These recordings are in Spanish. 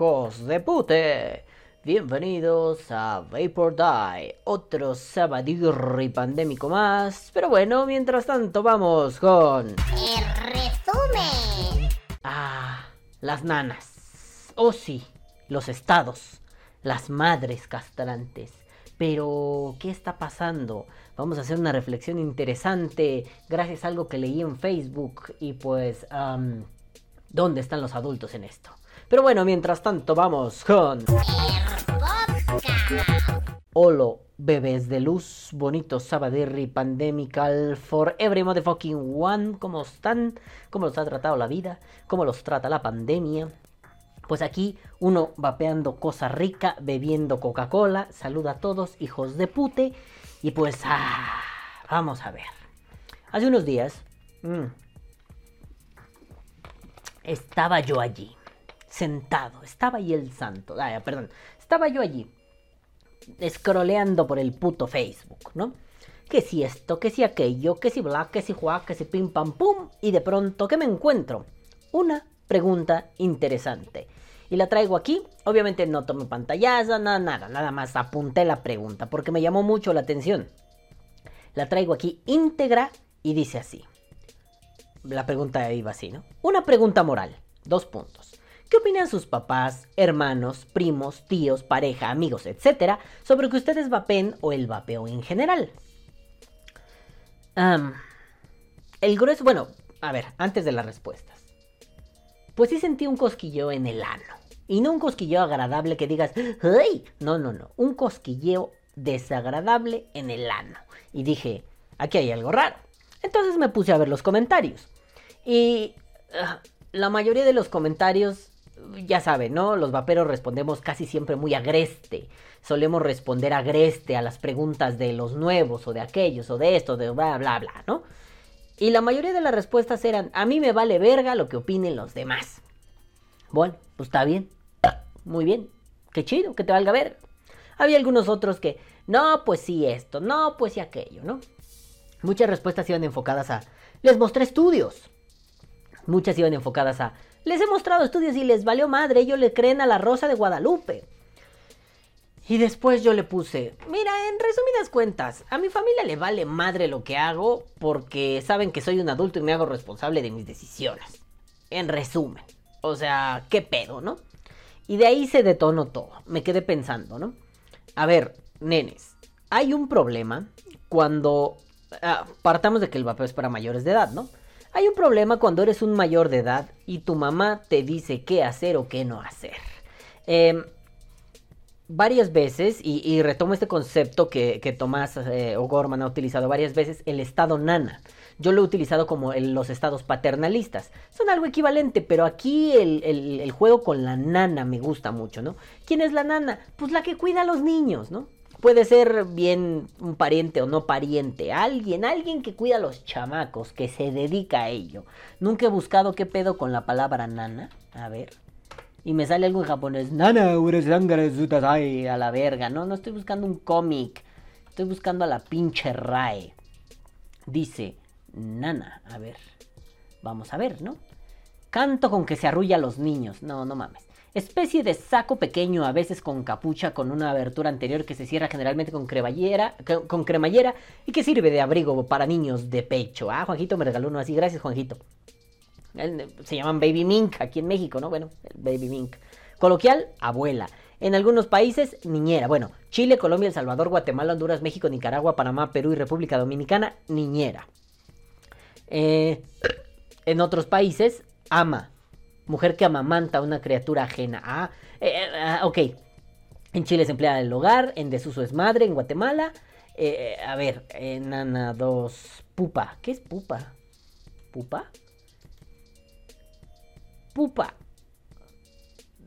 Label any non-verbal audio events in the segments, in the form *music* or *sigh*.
hijos de pute. Bienvenidos a Vapor Die, otro sabadirri pandémico más. Pero bueno, mientras tanto vamos con... El resumen. Ah, las nanas. Oh sí, los estados. Las madres castrantes. Pero, ¿qué está pasando? Vamos a hacer una reflexión interesante gracias a algo que leí en Facebook y pues... ¿Dónde están los adultos en esto? Pero bueno, mientras tanto vamos con... Holo, bebés de luz, bonito sabadirri pandemical for every motherfucking one. ¿Cómo están? ¿Cómo los ha tratado la vida? ¿Cómo los trata la pandemia? Pues aquí uno vapeando cosa rica, bebiendo Coca-Cola. Saluda a todos, hijos de pute. Y pues, ah, vamos a ver. Hace unos días, mm, estaba yo allí, sentado. Estaba ahí el santo. Ah, perdón. Estaba yo allí, scrolleando por el puto Facebook, ¿no? Que si esto, que si aquello, que si bla, que si juá, que si pim pam pum. Y de pronto, ¿qué me encuentro? Una pregunta interesante. Y la traigo aquí. Obviamente no tomé pantallazo, nada, nada, nada más apunté la pregunta porque me llamó mucho la atención. La traigo aquí íntegra y dice así. La pregunta iba así, ¿no? Una pregunta moral. Dos puntos. ¿Qué opinan sus papás, hermanos, primos, tíos, pareja, amigos, etcétera, sobre que ustedes vapen o el vapeo en general? Am, el grueso, bueno, a ver, antes de las respuestas. Pues sí sentí un cosquilleo en el ano. Y no un cosquilleo agradable que digas, ¡ay! No, no, no. Un cosquilleo desagradable en el ano. Y dije, aquí hay algo raro. Entonces me puse a ver los comentarios. Y ah, la mayoría de los comentarios, ya saben, ¿no? Los vaperos respondemos casi siempre muy agreste. Solemos responder agreste a las preguntas de los nuevos o de aquellos o de esto, de bla, bla, bla, ¿no? Y la mayoría de las respuestas eran, a mí me vale verga lo que opinen los demás. Bueno, pues está bien. Muy bien. Qué chido, que te valga ver. Había algunos otros que, no, pues sí esto, no, pues sí aquello, ¿no? Muchas respuestas iban enfocadas a, les mostré estudios. Muchas iban enfocadas a, les he mostrado estudios y les valió madre, ellos le creen a la Rosa de Guadalupe. Y después yo le puse, mira, en resumidas cuentas, a mi familia le vale madre lo que hago porque saben que soy un adulto y me hago responsable de mis decisiones. En resumen, o sea, qué pedo, ¿no? Y de ahí se detonó todo. Me quedé pensando, ¿no? A ver, nenes, hay un problema cuando... ah, partamos de que el vapeo es para mayores de edad, ¿no? Hay un problema cuando eres un mayor de edad y tu mamá te dice qué hacer o qué no hacer. Em, varias veces, y, retomo este concepto que, que Tomás eh, O'Gorman ha utilizado varias veces, el estado nana. Yo lo he utilizado como el- los estados paternalistas. Son algo equivalente, pero aquí el, el- el juego con la nana me gusta mucho, ¿no? ¿Quién es la nana? Pues la que cuida a los niños, ¿no? Puede ser bien un pariente o no pariente, alguien, alguien que cuida a los chamacos, que se dedica a ello. Nunca he buscado qué pedo con la palabra nana. A ver. Y me sale algo en japonés. Nana, sutasai", a la verga. No, no estoy buscando un cómic. Estoy buscando a la pinche RAE. Dice, nana. A ver. Vamos a ver, ¿no? Canto con que se arrulla a los niños. No, no mames. Especie de saco pequeño, a veces con capucha, con una abertura anterior que se cierra generalmente con cremallera, con cremallera y que sirve de abrigo para niños de pecho. Ah, Juanjito me regaló uno así. Gracias, Juanjito. Se llaman baby mink aquí en México, ¿no? Bueno, baby mink. Coloquial, abuela. En algunos países, niñera. Bueno, Chile, Colombia, El Salvador, Guatemala, Honduras, México, Nicaragua, Panamá, Perú y República Dominicana, niñera. Eh, en otros países, ama. Mujer que amamanta a una criatura ajena. Ah, eh, eh, ah, ok. En Chile es empleada del hogar, en desuso es madre, en Guatemala. eh, a ver, en Ana 2, pupa. ¿Qué es pupa? ¿Pupa? Pupa.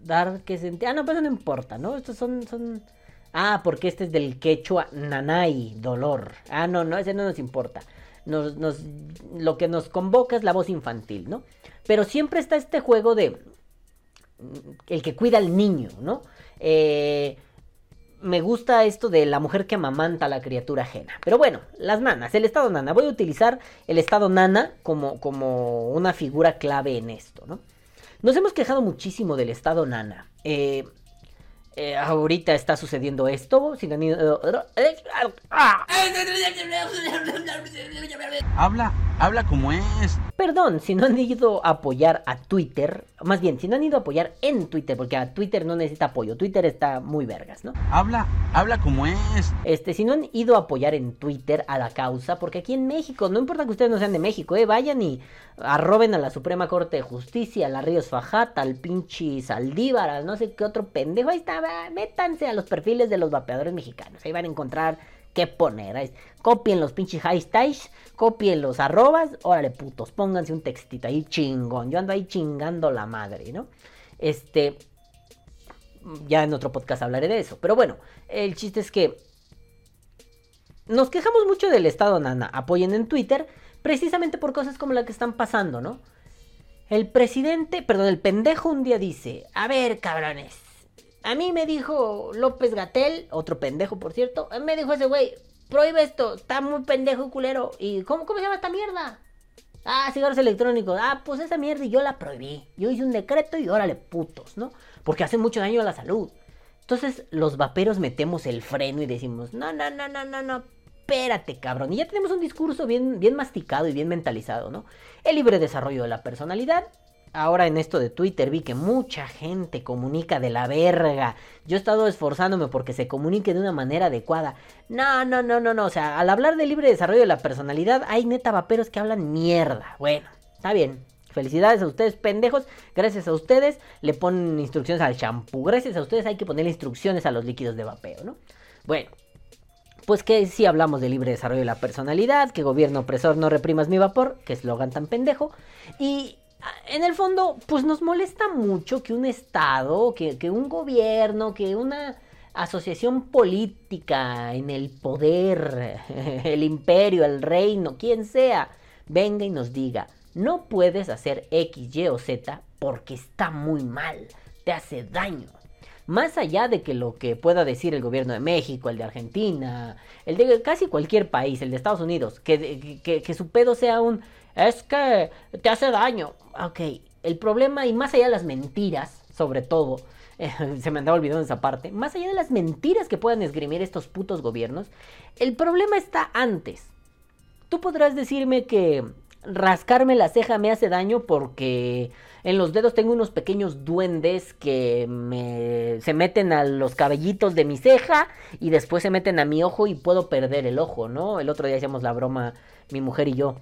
Dar que se Ah, no, eso no importa, ¿no? Estos son, son. Ah, porque este es del quechua nanay, dolor. Ah, no, no, ese no nos importa. Nos, nos, lo que nos convoca es la voz infantil, ¿no? Pero siempre está este juego de. mm, El que cuida al niño, ¿no? Eh, me gusta esto de la mujer que amamanta a la criatura ajena. Pero bueno, las nanas, el estado nana. Voy a utilizar el estado nana como, como una figura clave en esto, ¿no? Nos hemos quejado muchísimo del estado nana. Eh, eh, ahorita está sucediendo esto. Si no han ido- Habla, habla como es. Perdón, si no han ido a apoyar a Twitter. Más bien, si no han ido a apoyar en Twitter, porque a Twitter no necesita apoyo. Twitter está muy vergas, ¿no? Habla, habla como es. Este, si no han ido a apoyar en Twitter a la causa, porque aquí en México, no importa que ustedes no sean de México, eh, vayan y arroben a la Suprema Corte de Justicia, a la Ríos Fajata, al pinche Saldívar, al no sé qué otro pendejo, ahí está, va, métanse a los perfiles de los vapeadores mexicanos, ahí van a encontrar qué poner, copien los pinches hashtags, copien los arrobas, órale putos, pónganse un textito ahí chingón, yo ando ahí chingando la madre, ¿no? Este, ya en otro podcast hablaré de eso. Pero bueno, el chiste es que nos quejamos mucho del estado nana. Apoyen en Twitter precisamente por cosas como la que están pasando, ¿no? El presidente, perdón, el pendejo un día dice, a ver, cabrones. A mí me dijo López Gatel, otro pendejo por cierto, me dijo ese güey, prohíbe esto, está muy pendejo culero. ¿Y cómo, cómo se llama esta mierda? Ah, cigarros electrónicos. Ah, pues esa mierda y yo la prohibí. Yo hice un decreto y órale, putos, ¿no? Porque hacen mucho daño a la salud. Entonces, los vaperos metemos el freno y decimos, no, no, no, no, no, no, espérate, cabrón. Y ya tenemos un discurso bien, bien masticado y bien mentalizado, ¿no? El libre desarrollo de la personalidad. Ahora en esto de Twitter vi que mucha gente comunica de la verga. Yo he estado esforzándome porque se comunique de una manera adecuada. No, no, no, no, no. O sea, al hablar de libre desarrollo de la personalidad, hay neta vaperos que hablan mierda. Bueno, está bien. Felicidades a ustedes, pendejos. Gracias a ustedes le ponen instrucciones al champú. Gracias a ustedes hay que ponerle instrucciones a los líquidos de vapeo, ¿no? Bueno, pues que si hablamos de libre desarrollo de la personalidad, que gobierno opresor no reprimas mi vapor, que eslogan tan pendejo. Y en el fondo, pues nos molesta mucho que un Estado, que, un gobierno, que una asociación política en el poder, *laughs* el imperio, el reino, quien sea, venga y nos diga, no puedes hacer X, Y o Z porque está muy mal, te hace daño. Más allá de que lo que pueda decir el gobierno de México, el de Argentina, el de casi cualquier país, el de Estados Unidos, que, que su pedo sea un es que te hace daño. Ok, el problema, y más allá de las mentiras, sobre todo, *laughs* se me andaba olvidando esa parte, más allá de las mentiras que puedan esgrimir estos putos gobiernos, el problema está antes. Tú podrás decirme que rascarme la ceja me hace daño porque en los dedos tengo unos pequeños duendes que me, se meten a los cabellitos de mi ceja y después se meten a mi ojo y puedo perder el ojo, ¿no? El otro día hacíamos la broma, mi mujer y yo,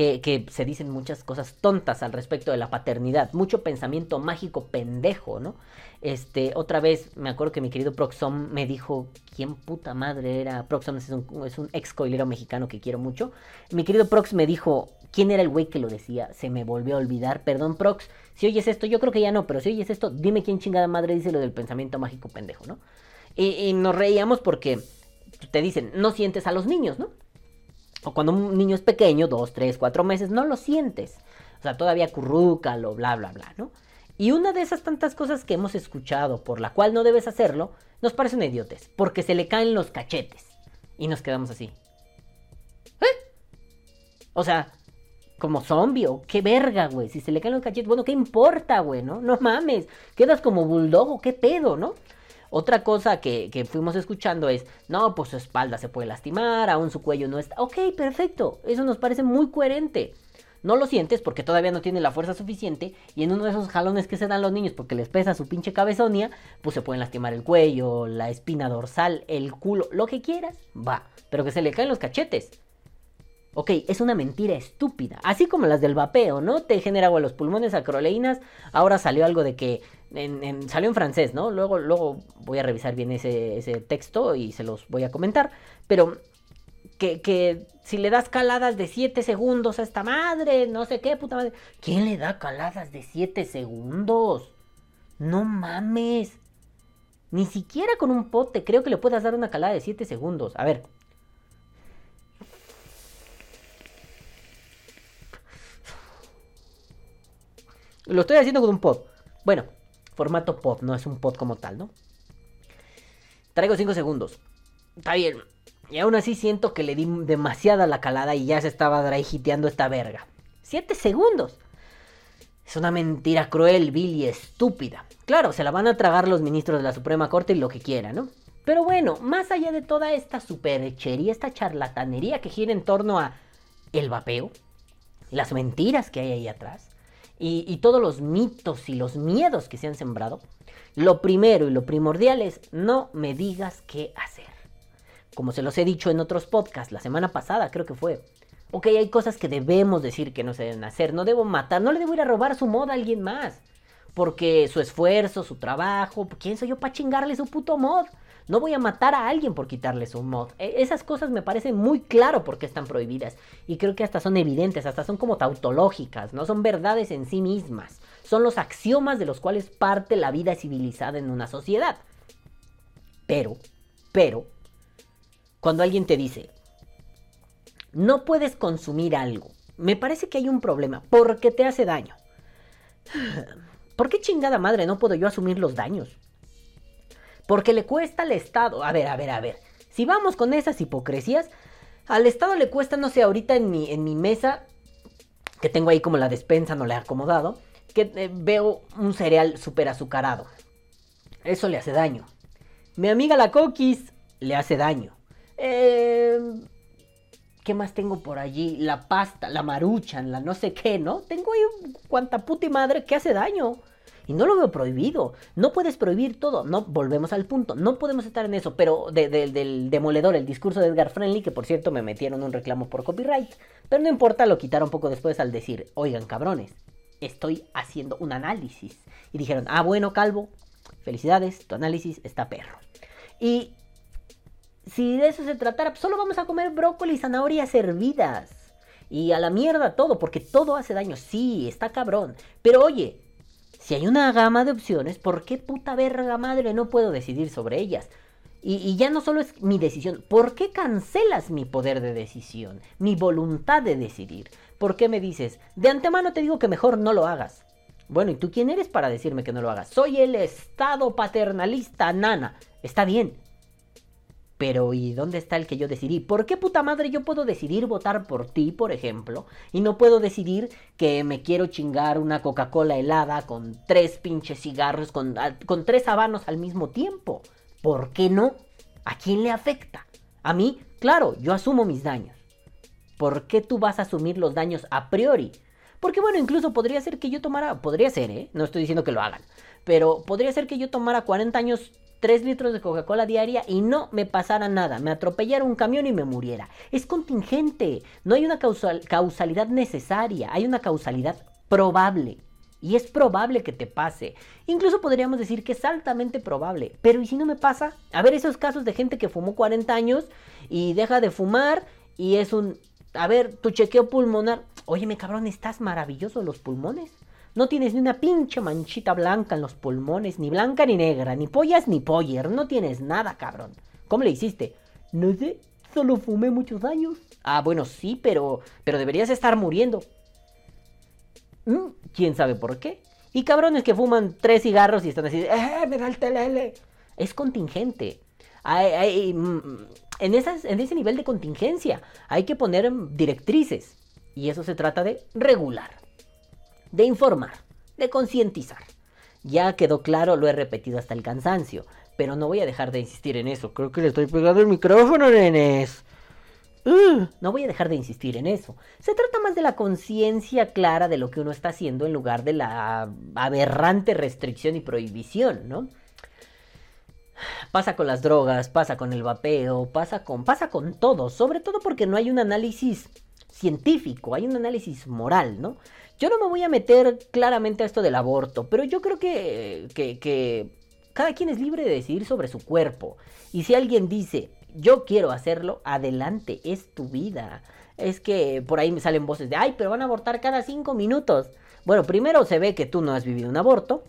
que, se dicen muchas cosas tontas al respecto de la paternidad, mucho pensamiento mágico pendejo, ¿no? Este, otra vez me acuerdo que mi querido Proxom me dijo quién puta madre era. Proxom es un, es un ex coilero mexicano que quiero mucho. Mi querido Prox me dijo quién era el güey que lo decía. Se me volvió a olvidar. Perdón, Prox. Si oyes esto, yo creo que ya no, pero si oyes esto, dime quién chingada madre dice lo del pensamiento mágico pendejo, ¿no? Y, y nos reíamos porque te dicen, no sientes a los niños, ¿no? O cuando un niño es pequeño, dos, tres, cuatro meses, no lo sientes. O sea, todavía currúcalo, bla, bla, bla, ¿no? Y una de esas tantas cosas que hemos escuchado, por la cual no debes hacerlo, nos parece un idiotes, porque se le caen los cachetes. Y nos quedamos así. ¿Eh? O sea, como zombie, o qué verga, güey. Si se le caen los cachetes, bueno, ¿qué importa, güey? ¿No? No mames. Quedas como bulldog, ¿o qué pedo, no? Otra cosa que, que, fuimos escuchando es, no, pues su espalda se puede lastimar, aún su cuello no está... Ok, perfecto, eso nos parece muy coherente. No lo sientes porque todavía no tiene la fuerza suficiente y en uno de esos jalones que se dan los niños porque les pesa su pinche cabezonia, pues se pueden lastimar el cuello, la espina dorsal, el culo, lo que quieras, va, pero que se le caen los cachetes. Ok, es una mentira estúpida, así como las del vapeo, ¿no? Te genera agua los pulmones, acroleínas, ahora salió algo de que salió en francés, ¿no? Luego, luego voy a revisar bien ese, ese texto y se los voy a comentar, pero que, que, si le das caladas de 7 segundos a esta madre, no sé qué, puta madre. ¿Quién le da caladas de 7 segundos? No mames. Ni siquiera con un pote creo que le puedas dar una calada de 7 segundos. A ver. Lo estoy haciendo con un pod. Bueno, formato pod, no es un pod como tal, ¿no? Traigo 5 segundos. Está bien. Y aún así siento que le di demasiada la calada y ya se estaba dry esta verga. 7 segundos. Es una mentira cruel, vil y estúpida. Claro, se la van a tragar los ministros de la Suprema Corte y lo que quieran, ¿no? Pero bueno, más allá de toda esta superchería, esta charlatanería que gira en torno a el vapeo, las mentiras que hay ahí atrás, y, todos los mitos y los miedos que se han sembrado, lo primero y lo primordial es no me digas qué hacer. Como se los he dicho en otros podcasts, la semana pasada creo que fue. Ok, hay cosas que debemos decir que no se deben hacer. No debo matar, no le debo ir a robar su mod a alguien más. Porque su esfuerzo, su trabajo, ¿quién soy yo para chingarle su puto mod? No voy a matar a alguien por quitarle su mod. E, esas cosas me parecen muy claro por qué están prohibidas. Y creo que hasta son evidentes, hasta son como tautológicas, no son verdades en sí mismas. Son los axiomas de los cuales parte la vida civilizada en una sociedad. Pero, pero, cuando alguien te dice, no puedes consumir algo, me parece que hay un problema, porque te hace daño. *sighs* ¿Por qué chingada madre no puedo yo asumir los daños? Porque le cuesta al Estado. A ver, a ver, a ver. Si vamos con esas hipocresías, al Estado le cuesta, no sé, ahorita en mi, en mi mesa, que tengo ahí como la despensa, no le he acomodado, que eh, veo un cereal súper azucarado. Eso le hace daño. Mi amiga la Coquis le hace daño. Eh, ¿Qué más tengo por allí? La pasta, la maruchan, la no sé qué, ¿no? Tengo ahí cuanta puta madre que hace daño. Y no lo veo prohibido. No puedes prohibir todo. No, volvemos al punto. No podemos estar en eso. Pero del demoledor, el discurso de Edgar Friendly, que por cierto me metieron un reclamo por copyright. Pero no importa, lo quitaron poco después al decir, oigan cabrones, estoy haciendo un análisis. Y dijeron, ah, bueno, Calvo, felicidades, tu análisis está perro. Y si de eso se tratara, pues solo vamos a comer brócoli y zanahorias hervidas. Y a la mierda todo, porque todo hace daño. Sí, está cabrón. Pero oye, si hay una gama de opciones, ¿por qué puta verga madre no puedo decidir sobre ellas? Y, ya no solo es mi decisión, ¿por qué cancelas mi poder de decisión, mi voluntad de decidir? ¿Por qué me dices, de antemano te digo que mejor no lo hagas? Bueno, ¿y tú quién eres para decirme que no lo hagas? Soy el Estado paternalista, nana. Está bien, pero ¿y dónde está el que yo decidí? ¿Por qué puta madre yo puedo decidir votar por ti, por ejemplo? Y no puedo decidir que me quiero chingar una Coca-Cola helada con tres pinches cigarros, con, con tres habanos al mismo tiempo. ¿Por qué no? ¿A quién le afecta? A mí, claro, yo asumo mis daños. ¿Por qué tú vas a asumir los daños a priori? Porque bueno, incluso podría ser que yo tomara, podría ser, ¿eh? No estoy diciendo que lo hagan, pero podría ser que yo tomara 40 años 3 litros de Coca-Cola diaria y no me pasara nada, me atropellara un camión y me muriera. Es contingente, no hay una causalidad necesaria, hay una causalidad probable. Y es probable que te pase. Incluso podríamos decir que es altamente probable. Pero ¿y si no me pasa? A ver esos casos de gente que fumó 40 años y deja de fumar y es un... A ver, tu chequeo pulmonar. Óyeme cabrón, estás maravilloso los pulmones. No tienes ni una pinche manchita blanca en los pulmones, ni blanca ni negra, ni pollas ni poller, no tienes nada, cabrón. ¿Cómo le hiciste? No sé, solo fumé muchos años. Ah, bueno, sí, pero, pero deberías estar muriendo. Mm, ¿Quién sabe por qué? Y cabrones que fuman tres cigarros y están así, ¡eh, me el telele! Es contingente. Mm, esas, en ese nivel de contingencia hay que poner directrices. Y eso se trata de regular de informar, de concientizar. Ya quedó claro, lo he repetido hasta el cansancio, pero no voy a dejar de insistir en eso. Creo que le estoy pegando el micrófono, nenes. Uh, no voy a dejar de insistir en eso. Se trata más de la conciencia clara de lo que uno está haciendo en lugar de la aberrante restricción y prohibición, ¿no? Pasa con las drogas, pasa con el vapeo, pasa con, pasa con todo, sobre todo porque no hay un análisis científico, hay un análisis moral, ¿no? Yo no me voy a meter claramente a esto del aborto, pero yo creo que, cada quien es libre de decidir sobre su cuerpo. Y si alguien dice, yo quiero hacerlo, adelante, es tu vida. Es que por ahí me salen voces de, ay, pero van a abortar cada cinco minutos. Bueno, primero se ve que tú no has vivido un aborto.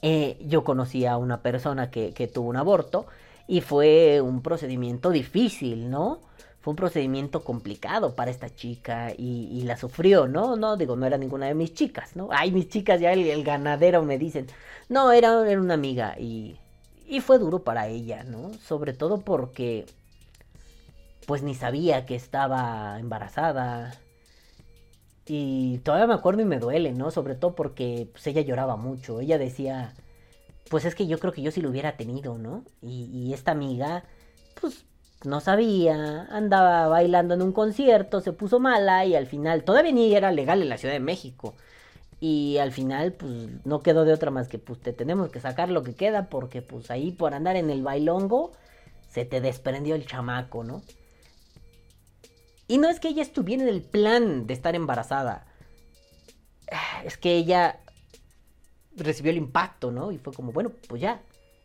Eh, yo conocí a una persona que tuvo un aborto y fue un procedimiento difícil, ¿no? Fue un procedimiento complicado para esta chica y, la sufrió, ¿no? No, digo, no era ninguna de mis chicas, ¿no? Ay, mis chicas, ya el, ganadero me dicen. No, era, era una amiga y, y fue duro para ella, ¿no? Sobre todo porque, pues ni sabía que estaba embarazada. Y todavía me acuerdo y me duele, ¿no? Sobre todo porque pues, ella lloraba mucho. Ella decía, pues es que yo creo que yo sí lo hubiera tenido, ¿no? Y, y esta amiga, pues no sabía, andaba bailando en un concierto, se puso mala y al final, todavía ni era legal en la Ciudad de México. Y al final, pues no quedó de otra más que pues te tenemos que sacar lo que queda porque pues ahí por andar en el bailongo se te desprendió el chamaco, ¿no? Y no es que ella estuviera en el plan de estar embarazada. Es que ella recibió el impacto, ¿no? Y fue como, bueno, pues ya.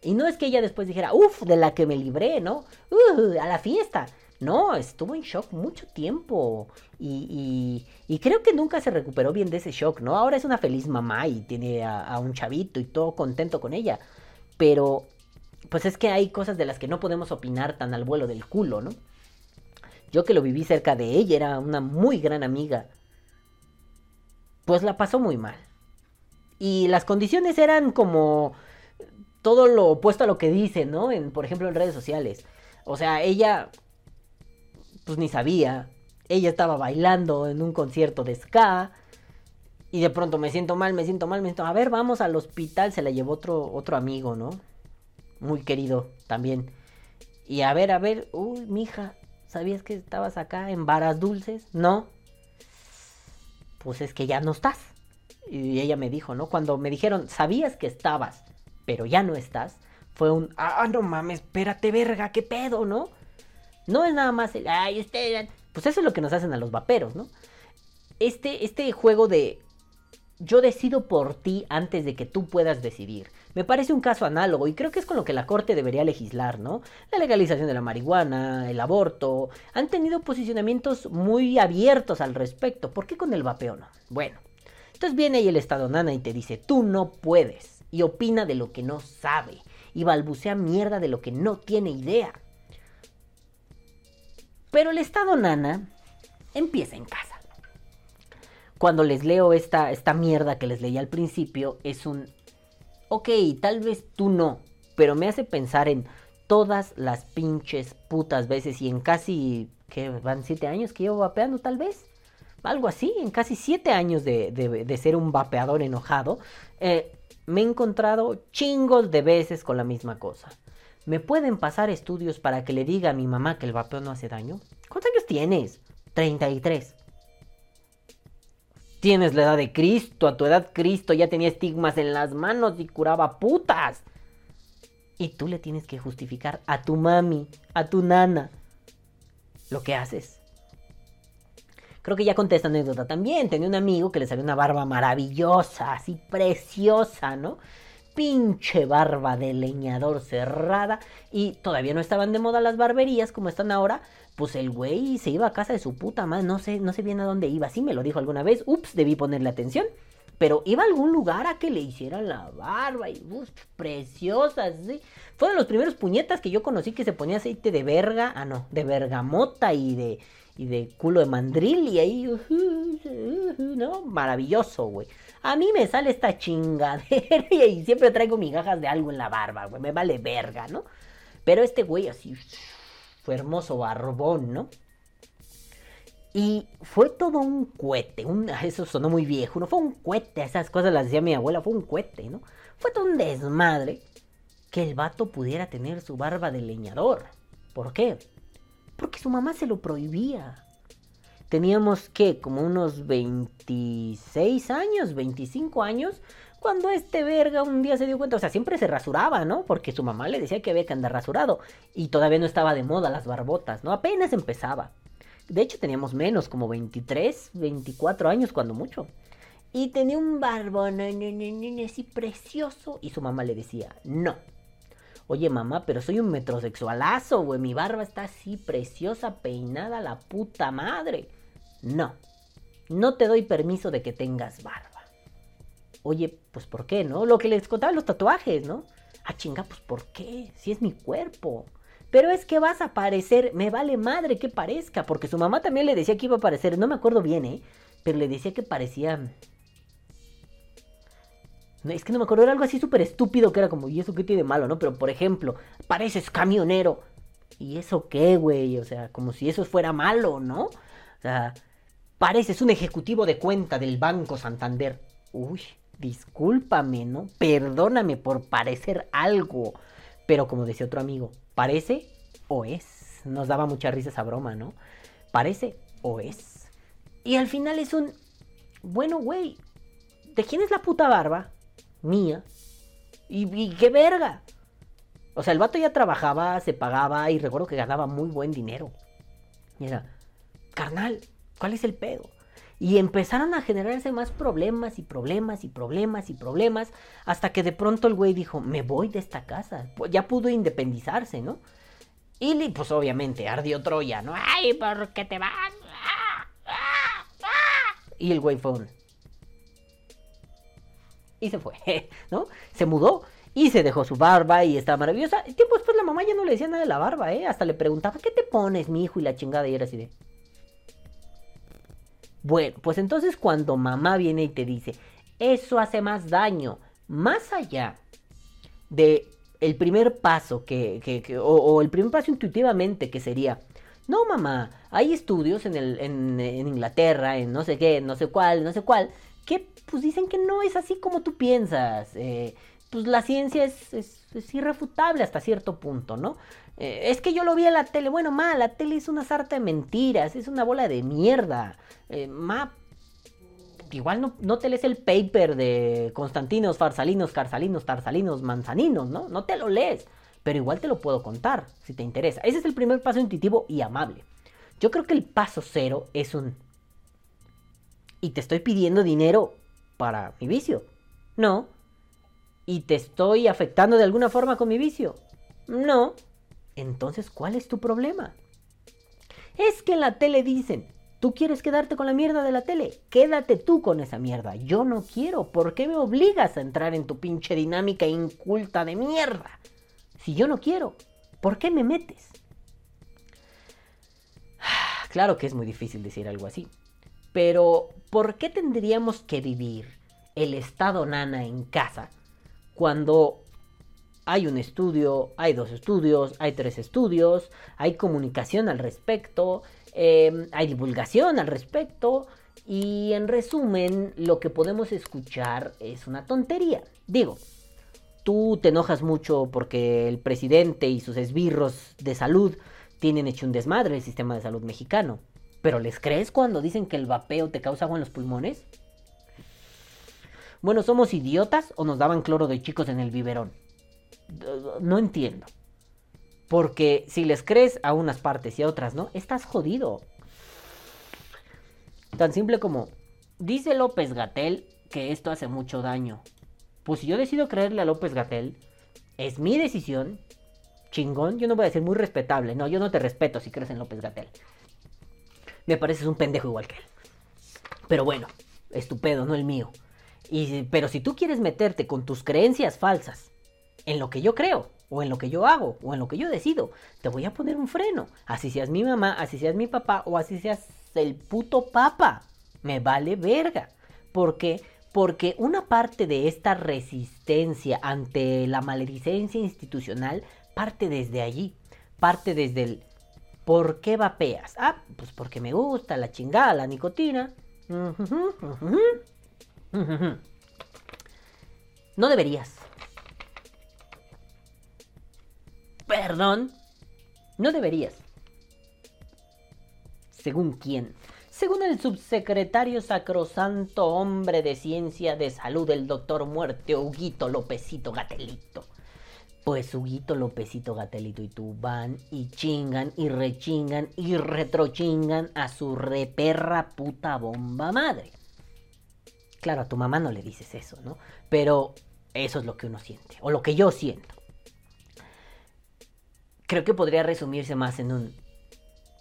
Y no es que ella después dijera, uff, de la que me libré, ¿no? Uh, a la fiesta. No, estuvo en shock mucho tiempo. Y, y, creo que nunca se recuperó bien de ese shock, ¿no? Ahora es una feliz mamá y tiene a, a, un chavito y todo contento con ella. Pero, pues es que hay cosas de las que no podemos opinar tan al vuelo del culo, ¿no? Yo que lo viví cerca de ella, era una muy gran amiga. Pues la pasó muy mal. Y las condiciones eran como todo lo opuesto a lo que dice, ¿no? En, por ejemplo, en redes sociales. O sea, ella pues ni sabía. Ella estaba bailando en un concierto de ska. Y de pronto me siento mal, me siento mal, me siento... A ver, vamos al hospital. Se la llevó otro, otro amigo, ¿no? Muy querido también. Y a ver, a ver. Uy, mija. ¿Sabías que estabas acá en varas dulces? No. Pues es que ya no estás. Y ella me dijo, ¿no? Cuando me dijeron, ¿sabías que estabas? Pero ya no estás. Fue un, ah, no mames, espérate, verga, qué pedo, ¿no? No es nada más el, ay, usted. Pues eso es lo que nos hacen a los vaperos, ¿no? Este, este juego de yo decido por ti antes de que tú puedas decidir. Me parece un caso análogo y creo que es con lo que la Corte debería legislar, ¿no? La legalización de la marihuana, el aborto, han tenido posicionamientos muy abiertos al respecto. ¿Por qué con el vapeo no? Bueno, entonces viene ahí el Estado Nana y te dice, tú no puedes. Y opina de lo que no sabe. Y balbucea mierda de lo que no tiene idea. Pero el estado nana empieza en casa. Cuando les leo esta, esta mierda que les leí al principio, es un... Ok, tal vez tú no, pero me hace pensar en todas las pinches putas veces y en casi... que van siete años que llevo vapeando tal vez? Algo así, en casi siete años de, de, ser un vapeador enojado, eh, me he encontrado chingos de veces con la misma cosa. ¿Me pueden pasar estudios para que le diga a mi mamá que el vapeo no hace daño? ¿Cuántos años tienes? 33. Tienes la edad de Cristo, a tu edad Cristo ya tenía estigmas en las manos y curaba putas. Y tú le tienes que justificar a tu mami, a tu nana, lo que haces. Creo que ya conté esta anécdota también. Tenía un amigo que le salió una barba maravillosa, así preciosa, ¿no? pinche barba de leñador cerrada. Y todavía no estaban de moda las barberías como están ahora, pues el güey se iba a casa de su puta madre, no sé, no sé bien a dónde iba, sí me lo dijo alguna vez, ups, debí ponerle atención, pero iba a algún lugar a que le hicieran la barba y uff, preciosas, ¿sí? Fueron los primeros puñetas que yo conocí que se ponía aceite de verga, ah no, de bergamota y de y de culo de mandril y ahí, ¿no? Maravilloso, güey. A mí me sale esta chingadera *laughs* y siempre traigo migajas de algo en la barba, güey. Me vale verga, ¿no? Pero este güey así, fue hermoso barbón, ¿no? Y fue todo un cohete, un, *laughs* eso sonó muy viejo, no fue un cohete, esas cosas las decía mi abuela, fue un cohete, ¿no? Fue todo un desmadre que el vato pudiera tener su barba de leñador. ¿Por qué? Porque su mamá se lo prohibía teníamos que como unos 26 años, 25 años, cuando este verga un día se dio cuenta, o sea, siempre se rasuraba, ¿no? Porque su mamá le decía que había que andar rasurado y todavía no estaba de moda las barbotas, ¿no? Apenas empezaba. De hecho, teníamos menos, como 23, 24 años cuando mucho. Y tenía un barbón así precioso. Y su mamá le decía, no. Oye, mamá, pero soy un metrosexualazo, güey. Mi barba está así preciosa, peinada, la puta madre. No, no te doy permiso de que tengas barba. Oye, pues ¿por qué, no? Lo que les contaba los tatuajes, ¿no? Ah, chinga, pues ¿por qué? Si es mi cuerpo. Pero es que vas a parecer, me vale madre que parezca, porque su mamá también le decía que iba a parecer, no me acuerdo bien, ¿eh? Pero le decía que parecía... Es que no me acuerdo, era algo así súper estúpido que era como, ¿y eso qué tiene malo, no? Pero por ejemplo, pareces camionero. ¿Y eso qué, güey? O sea, como si eso fuera malo, ¿no? O sea, Pareces un ejecutivo de cuenta del Banco Santander. Uy, discúlpame, ¿no? Perdóname por parecer algo. Pero como decía otro amigo, ¿parece o es? Nos daba mucha risa esa broma, ¿no? Parece o es. Y al final es un... Bueno, güey, ¿de quién es la puta barba? Mía. ¿Y, qué verga? O sea, el vato ya trabajaba, se pagaba y recuerdo que ganaba muy buen dinero. Y era, carnal, ¿cuál es el pedo? Y empezaron a generarse más problemas y problemas y problemas y problemas hasta que de pronto el güey dijo, me voy de esta casa. Pues ya pudo independizarse, ¿no? Y pues obviamente ardió Troya, ¿no? ¡Ay, ¿por qué te vas? Y el güey fue un... Y se fue, *laughs* ¿no? Se mudó y se dejó su barba y estaba maravillosa. El tiempo después la mamá ya no le decía nada de la barba, ¿eh? Hasta le preguntaba, ¿qué te pones, mi hijo? Y la chingada y era así de... Bueno, pues entonces cuando mamá viene y te dice, eso hace más daño, más allá de el primer paso que, o, el primer paso intuitivamente que sería, no mamá, hay estudios en, el, en, en, Inglaterra, en no sé qué, no sé cuál, no sé cuál, que pues dicen que no es así como tú piensas. Eh, pues la ciencia es, es, irrefutable hasta cierto punto, ¿no? Eh, es que yo lo vi en la tele, bueno, ma, la tele es una sarta de mentiras, es una bola de mierda. Eh, ma, igual no, no, te lees el paper de Constantinos, Farsalinos, Carsalinos, Tarsalinos, Manzaninos, ¿no? No te lo lees, pero igual te lo puedo contar si te interesa. Ese es el primer paso intuitivo y amable. Yo creo que el paso cero es un... Y te estoy pidiendo dinero para mi vicio. No. ¿Y te estoy afectando de alguna forma con mi vicio? No. Entonces, ¿cuál es tu problema? Es que en la tele dicen, ¿Tú quieres quedarte con la mierda de la tele? Quédate tú con esa mierda. Yo no quiero. ¿Por qué me obligas a entrar en tu pinche dinámica inculta de mierda? Si yo no quiero, ¿por qué me metes? *sighs* Claro que es muy difícil decir algo así. Pero, ¿por qué tendríamos que vivir el estado nana en casa cuando hay un estudio, hay dos estudios, hay tres estudios, hay comunicación al respecto, eh, hay divulgación al respecto y en resumen lo que podemos escuchar es una tontería. Digo, tú te enojas mucho porque el presidente y sus esbirros de salud tienen hecho un desmadre el sistema de salud mexicano. ¿Pero les crees cuando dicen que el vapeo te causa agua en los pulmones? Bueno, ¿somos idiotas o nos daban cloro de chicos en el biberón? No entiendo. Porque si les crees a unas partes y a otras no, estás jodido. Tan simple como, dice López Gatel que esto hace mucho daño. Pues si yo decido creerle a López Gatel, es mi decisión. Chingón, yo no voy a decir muy respetable. No, yo no te respeto si crees en López Gatel. Me pareces un pendejo igual que él. Pero bueno, estupendo, no el mío. Y, pero si tú quieres meterte con tus creencias falsas en lo que yo creo, o en lo que yo hago, o en lo que yo decido, te voy a poner un freno. Así seas mi mamá, así seas mi papá, o así seas el puto papa. Me vale verga. ¿Por qué? Porque una parte de esta resistencia ante la maledicencia institucional parte desde allí. Parte desde el ¿por qué vapeas? Ah, pues porque me gusta la chingada, la nicotina. No deberías. Perdón. No deberías. ¿Según quién? Según el subsecretario sacrosanto hombre de ciencia de salud, el doctor muerte, Huguito Lópezito Gatelito. Pues Huguito Lópezito Gatelito y tú van y chingan y rechingan y retrochingan a su reperra puta bomba madre. Claro, a tu mamá no le dices eso, ¿no? Pero eso es lo que uno siente, o lo que yo siento creo que podría resumirse más en un...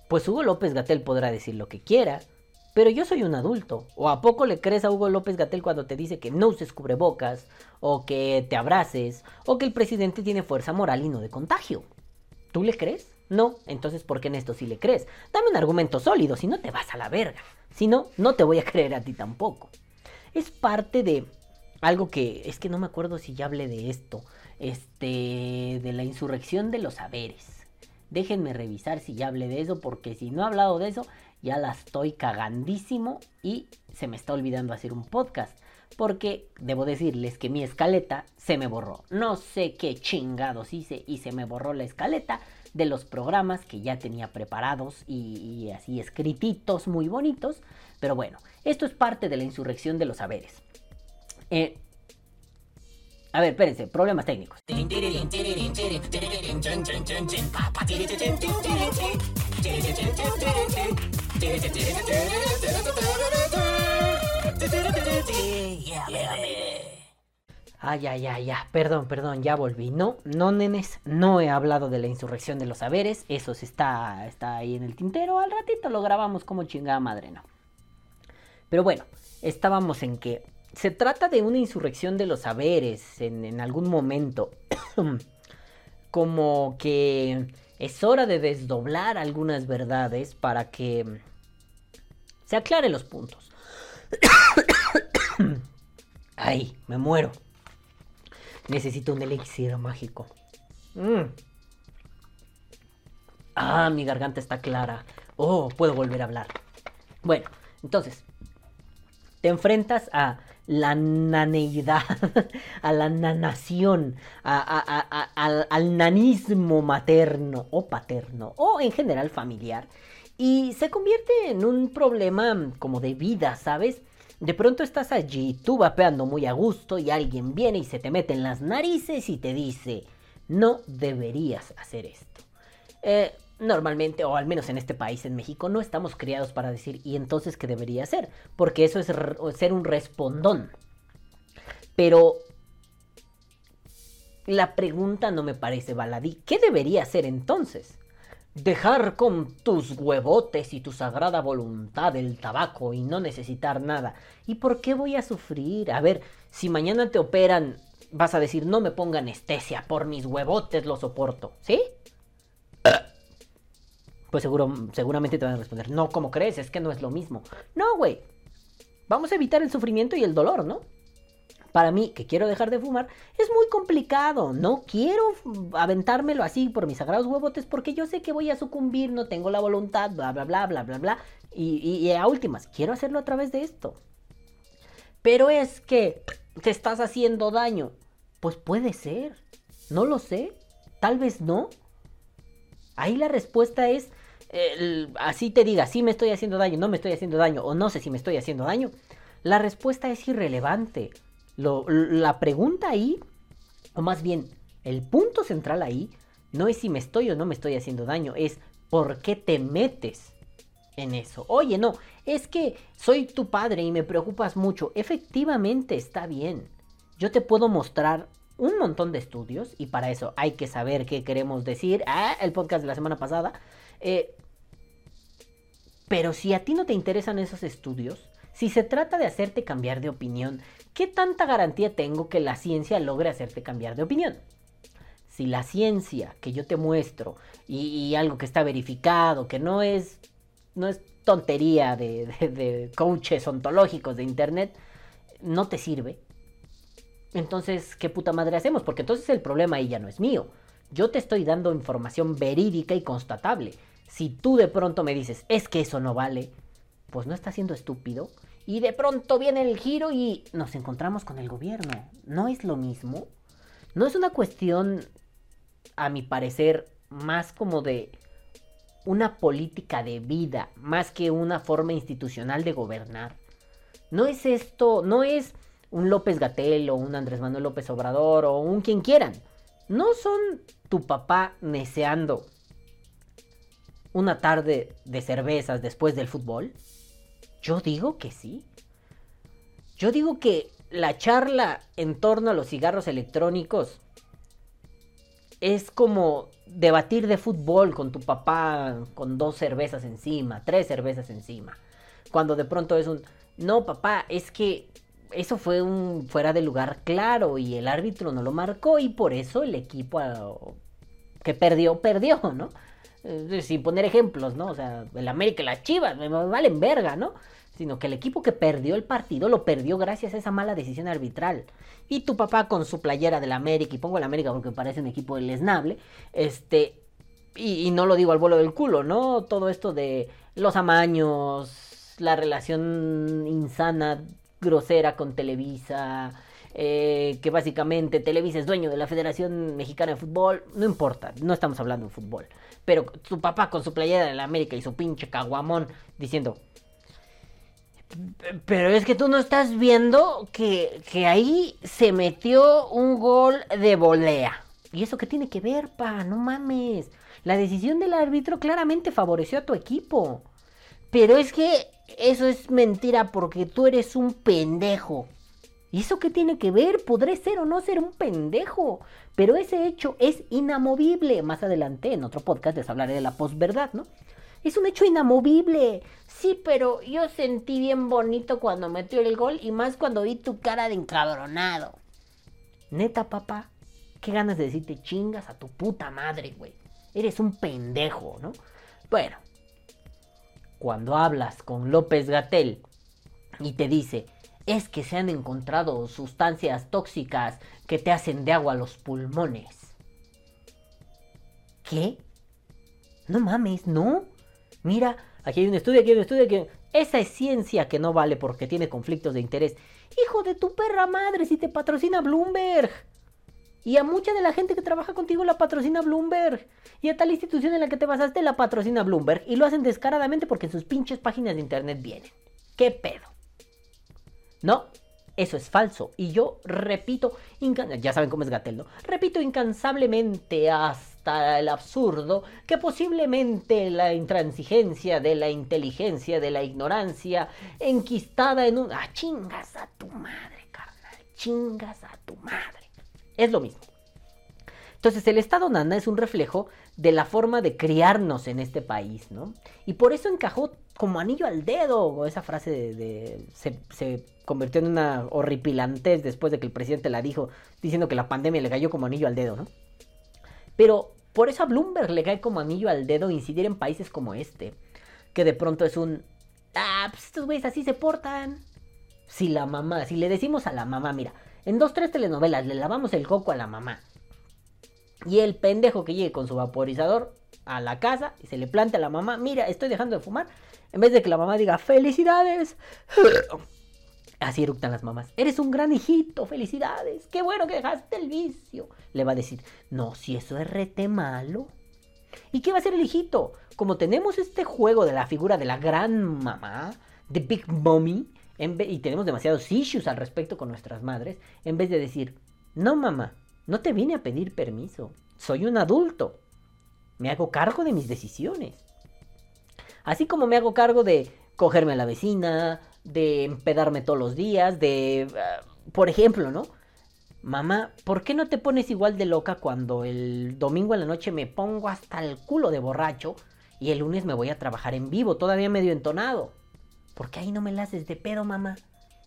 Pues Hugo López Gatel podrá decir lo que quiera, pero yo soy un adulto. ¿O a poco le crees a Hugo López Gatel cuando te dice que no uses cubrebocas, o que te abraces, o que el presidente tiene fuerza moral y no de contagio? ¿Tú le crees? No, entonces ¿por qué en esto sí le crees? Dame un argumento sólido, si no te vas a la verga. Si no, no te voy a *laughs* creer a ti tampoco. Es parte de algo que es que no me acuerdo si ya hablé de esto este, de la insurrección de los saberes. Déjenme revisar si ya hablé de eso, porque si no he hablado de eso, ya la estoy cagandísimo y se me está olvidando hacer un podcast. Porque debo decirles que mi escaleta se me borró. No sé qué chingados hice y se me borró la escaleta de los programas que ya tenía preparados y, así escrititos muy bonitos. Pero bueno, esto es parte de la insurrección de los saberes. Eh, a ver, espérense, problemas técnicos. Ay, ay, ay, ya, perdón, perdón, ya volví. No, no, nenes, no he hablado de la insurrección de los saberes. Eso está, está ahí en el tintero. Al ratito lo grabamos como chingada madre, ¿no? Pero bueno, estábamos en que se trata de una insurrección de los saberes en algún momento. *coughs* como que es hora de desdoblar algunas verdades para que se aclaren los puntos. *coughs* Ay, me muero. Necesito un elixir mágico. Mm. Ah, mi garganta está clara. Oh, puedo volver a hablar. Bueno, entonces, te enfrentas a la naneidad, *laughs* a la nanación, al, nanismo materno o paterno, o en general familiar, y se convierte en un problema como de vida, ¿sabes? De pronto estás allí, tú vapeando muy a gusto, y alguien viene y se te mete en las narices y te dice, no deberías hacer esto. Eh, normalmente, o al menos en este país, en México, no estamos criados para decir, ¿y entonces qué debería hacer? Porque eso es ser un respondón. Pero la pregunta no me parece baladí. ¿Qué debería hacer entonces? Dejar con tus huevotes y tu sagrada voluntad el tabaco y no necesitar nada. ¿Y por qué voy a sufrir? A ver, si mañana te operan, vas a decir, no me ponga anestesia, por mis huevotes lo soporto, ¿sí? Pues seguro, seguramente te van a responder, no, ¿cómo crees? Es que no es lo mismo. No, güey. Vamos a evitar el sufrimiento y el dolor, ¿no? Para mí, que quiero dejar de fumar, es muy complicado. No quiero aventármelo así por mis sagrados huevotes porque yo sé que voy a sucumbir, no tengo la voluntad, bla, bla, bla, bla, bla, bla. Y- y a últimas, quiero hacerlo a través de esto. Pero es que te estás haciendo daño. Pues puede ser. No lo sé. Tal vez no. Ahí la respuesta es, así te diga, sí me estoy haciendo daño, no me estoy haciendo daño, o no sé si me estoy haciendo daño. La respuesta es irrelevante. La pregunta ahí, o más bien, el punto central ahí, no es si me estoy o no me estoy haciendo daño, es por qué te metes en eso. Oye, no, es que soy tu padre y me preocupas mucho. Efectivamente, está bien. Yo te puedo mostrar un montón de estudios y para eso hay que saber qué queremos decir. Ah, el podcast de la semana pasada. Eh, pero si a ti no te interesan esos estudios, si se trata de hacerte cambiar de opinión, ¿qué tanta garantía tengo que la ciencia logre hacerte cambiar de opinión? Si la ciencia que yo te muestro y, algo que está verificado, que no es, no es tontería de, de- de coaches ontológicos de internet, no te sirve, entonces, ¿qué puta madre hacemos? Porque entonces el problema ahí ya no es mío. Yo te estoy dando información verídica y constatable. Si tú de pronto me dices, es que eso no vale, pues no estás siendo estúpido. Y de pronto viene el giro y nos encontramos con el gobierno. ¿No es lo mismo? No es una cuestión, a mi parecer, más como de una política de vida, más que una forma institucional de gobernar. No es esto, no es un López Gatel o un Andrés Manuel López Obrador o un quien quieran. No son tu papá neceando una tarde de cervezas después del fútbol. Yo digo que sí. Yo digo que la charla en torno a los cigarros electrónicos es como debatir de fútbol con tu papá con dos cervezas encima, tres cervezas encima. Cuando de pronto es un, no papá, es que eso fue un fuera de lugar claro y el árbitro no lo marcó y por eso el equipo ah, que perdió, perdió, ¿no? Sin poner ejemplos, ¿no? O sea, el América y las Chivas, me valen verga, ¿no? Sino que el equipo que perdió el partido lo perdió gracias a esa mala decisión arbitral. Y tu papá con su playera del América, y pongo el América porque parece un equipo lesnable, este, y, y no lo digo al vuelo del culo, ¿no? Todo esto de los amaños, la relación insana, grosera con Televisa, eh, que básicamente Televisa es dueño de la Federación Mexicana de Fútbol, no importa, no estamos hablando de fútbol. Pero su papá con su playera de la América y su pinche caguamón diciendo, pero es que tú no estás viendo que, que ahí se metió un gol de volea. ¿Y eso qué tiene que ver, pa? No mames. La decisión del árbitro claramente favoreció a tu equipo. Pero es que eso es mentira porque tú eres un pendejo. ¿Y eso qué tiene que ver? Podré ser o no ser un pendejo. Pero ese hecho es inamovible. Más adelante, en otro podcast, les hablaré de la posverdad, ¿no? Es un hecho inamovible. Sí, pero yo sentí bien bonito cuando metió el gol y más cuando vi tu cara de encabronado. Neta, papá, qué ganas de decirte chingas a tu puta madre, güey. Eres un pendejo, ¿no? Bueno, cuando hablas con López Gatel y te dice, es que se han encontrado sustancias tóxicas que te hacen de agua los pulmones. ¿Qué? No mames, ¿no? Mira, aquí hay un estudio, aquí hay un estudio, aquí... Esa es ciencia que no vale porque tiene conflictos de interés. Hijo de tu perra madre, si te patrocina Bloomberg. Y a mucha de la gente que trabaja contigo la patrocina Bloomberg. Y a tal institución en la que te basaste la patrocina Bloomberg. Y lo hacen descaradamente porque en sus pinches páginas de internet vienen. ¿Qué pedo? No, eso es falso. Y yo repito, ya saben cómo es Gatel, ¿no? Repito incansablemente hasta el absurdo que posiblemente la intransigencia de la inteligencia, de la ignorancia, enquistada en un... ¡Ah, chingas a tu madre, carnal! ¡Chingas a tu madre! Es lo mismo. Entonces el Estado Nana es un reflejo de la forma de criarnos en este país, ¿no? Y por eso encajó como anillo al dedo esa frase de... se, se, convirtió en una horripilantez después de que el presidente la dijo, diciendo que la pandemia le cayó como anillo al dedo, ¿no? Pero por eso a Bloomberg le cae como anillo al dedo incidir en países como este, que de pronto es un... Ah, pues estos güeyes así se portan. Si la mamá, si le decimos a la mamá, mira, en dos, tres telenovelas le lavamos el coco a la mamá. Y el pendejo que llegue con su vaporizador a la casa y se le plante a la mamá, mira, estoy dejando de fumar. En vez de que la mamá diga, felicidades. *laughs* Así eructan las mamás. Eres un gran hijito, felicidades. Qué bueno que dejaste el vicio. Le va a decir, no, si eso es rete malo. ¿Y qué va a hacer el hijito? Como tenemos este juego de la figura de la gran mamá, de Big Mommy, y tenemos demasiados issues al respecto con nuestras madres, en vez de decir, no mamá, no te vine a pedir permiso, soy un adulto, me hago cargo de mis decisiones. Así como me hago cargo de cogerme a la vecina, de empedarme todos los días, de... Uh, por ejemplo, ¿no? Mamá, ¿por qué no te pones igual de loca cuando el domingo en la noche me pongo hasta el culo de borracho y el lunes me voy a trabajar en vivo, todavía medio entonado? ¿Por qué ahí no me la haces de pedo, mamá?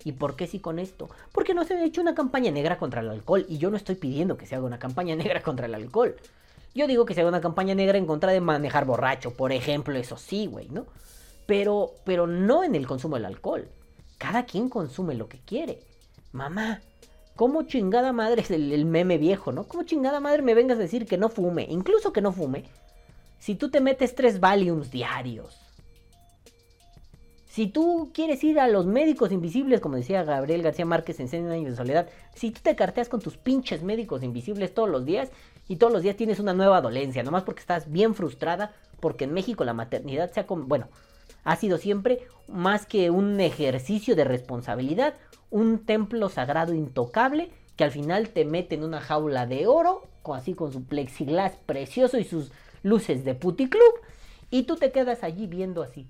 ¿Y por qué sí con esto? Porque no se ha hecho una campaña negra contra el alcohol y yo no estoy pidiendo que se haga una campaña *laughs* negra contra el alcohol. Yo digo que se haga una campaña negra en contra de manejar borracho, por ejemplo, eso sí, güey, ¿no? Pero, pero no en el consumo del alcohol. Cada quien consume lo que quiere. Mamá, ¿cómo chingada madre es el, meme viejo, no? ¿Cómo chingada madre me vengas a decir que no fume? Incluso que no fume. Si tú te metes tres Valiums diarios si tú quieres ir a los médicos invisibles, como decía Gabriel García Márquez en 100 años de soledad, si tú te carteas con tus pinches médicos invisibles todos los días y todos los días tienes una nueva dolencia, nomás porque estás bien frustrada, porque en México la maternidad se ha, bueno, ha sido siempre más que un ejercicio de responsabilidad, un templo sagrado intocable que al final te mete en una jaula de oro, así con su plexiglas precioso y sus luces de puticlub, y tú te quedas allí viendo así.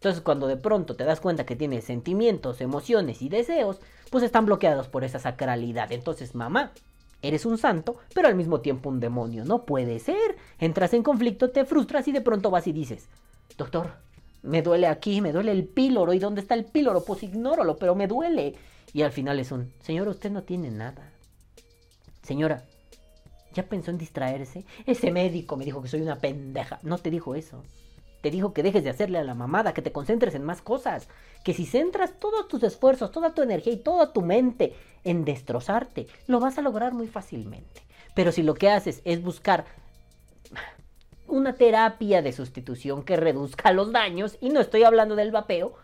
Entonces cuando de pronto te das cuenta que tienes sentimientos, emociones y deseos, pues están bloqueados por esa sacralidad. Entonces, mamá, eres un santo, pero al mismo tiempo un demonio. No puede ser. Entras en conflicto, te frustras y de pronto vas y dices, doctor, me duele aquí, me duele el píloro. ¿Y dónde está el píloro? Pues ignóralo, pero me duele. Y al final es un, señora, usted no tiene nada. Señora, ¿ya pensó en distraerse? Ese médico me dijo que soy una pendeja. No te dijo eso. Te dijo que dejes de hacerle a la mamada, que te concentres en más cosas. Que si centras todos tus esfuerzos, toda tu energía y toda tu mente en destrozarte, lo vas a lograr muy fácilmente. Pero si lo que haces es buscar una terapia de sustitución que reduzca *laughs* los daños, y no estoy hablando del vapeo,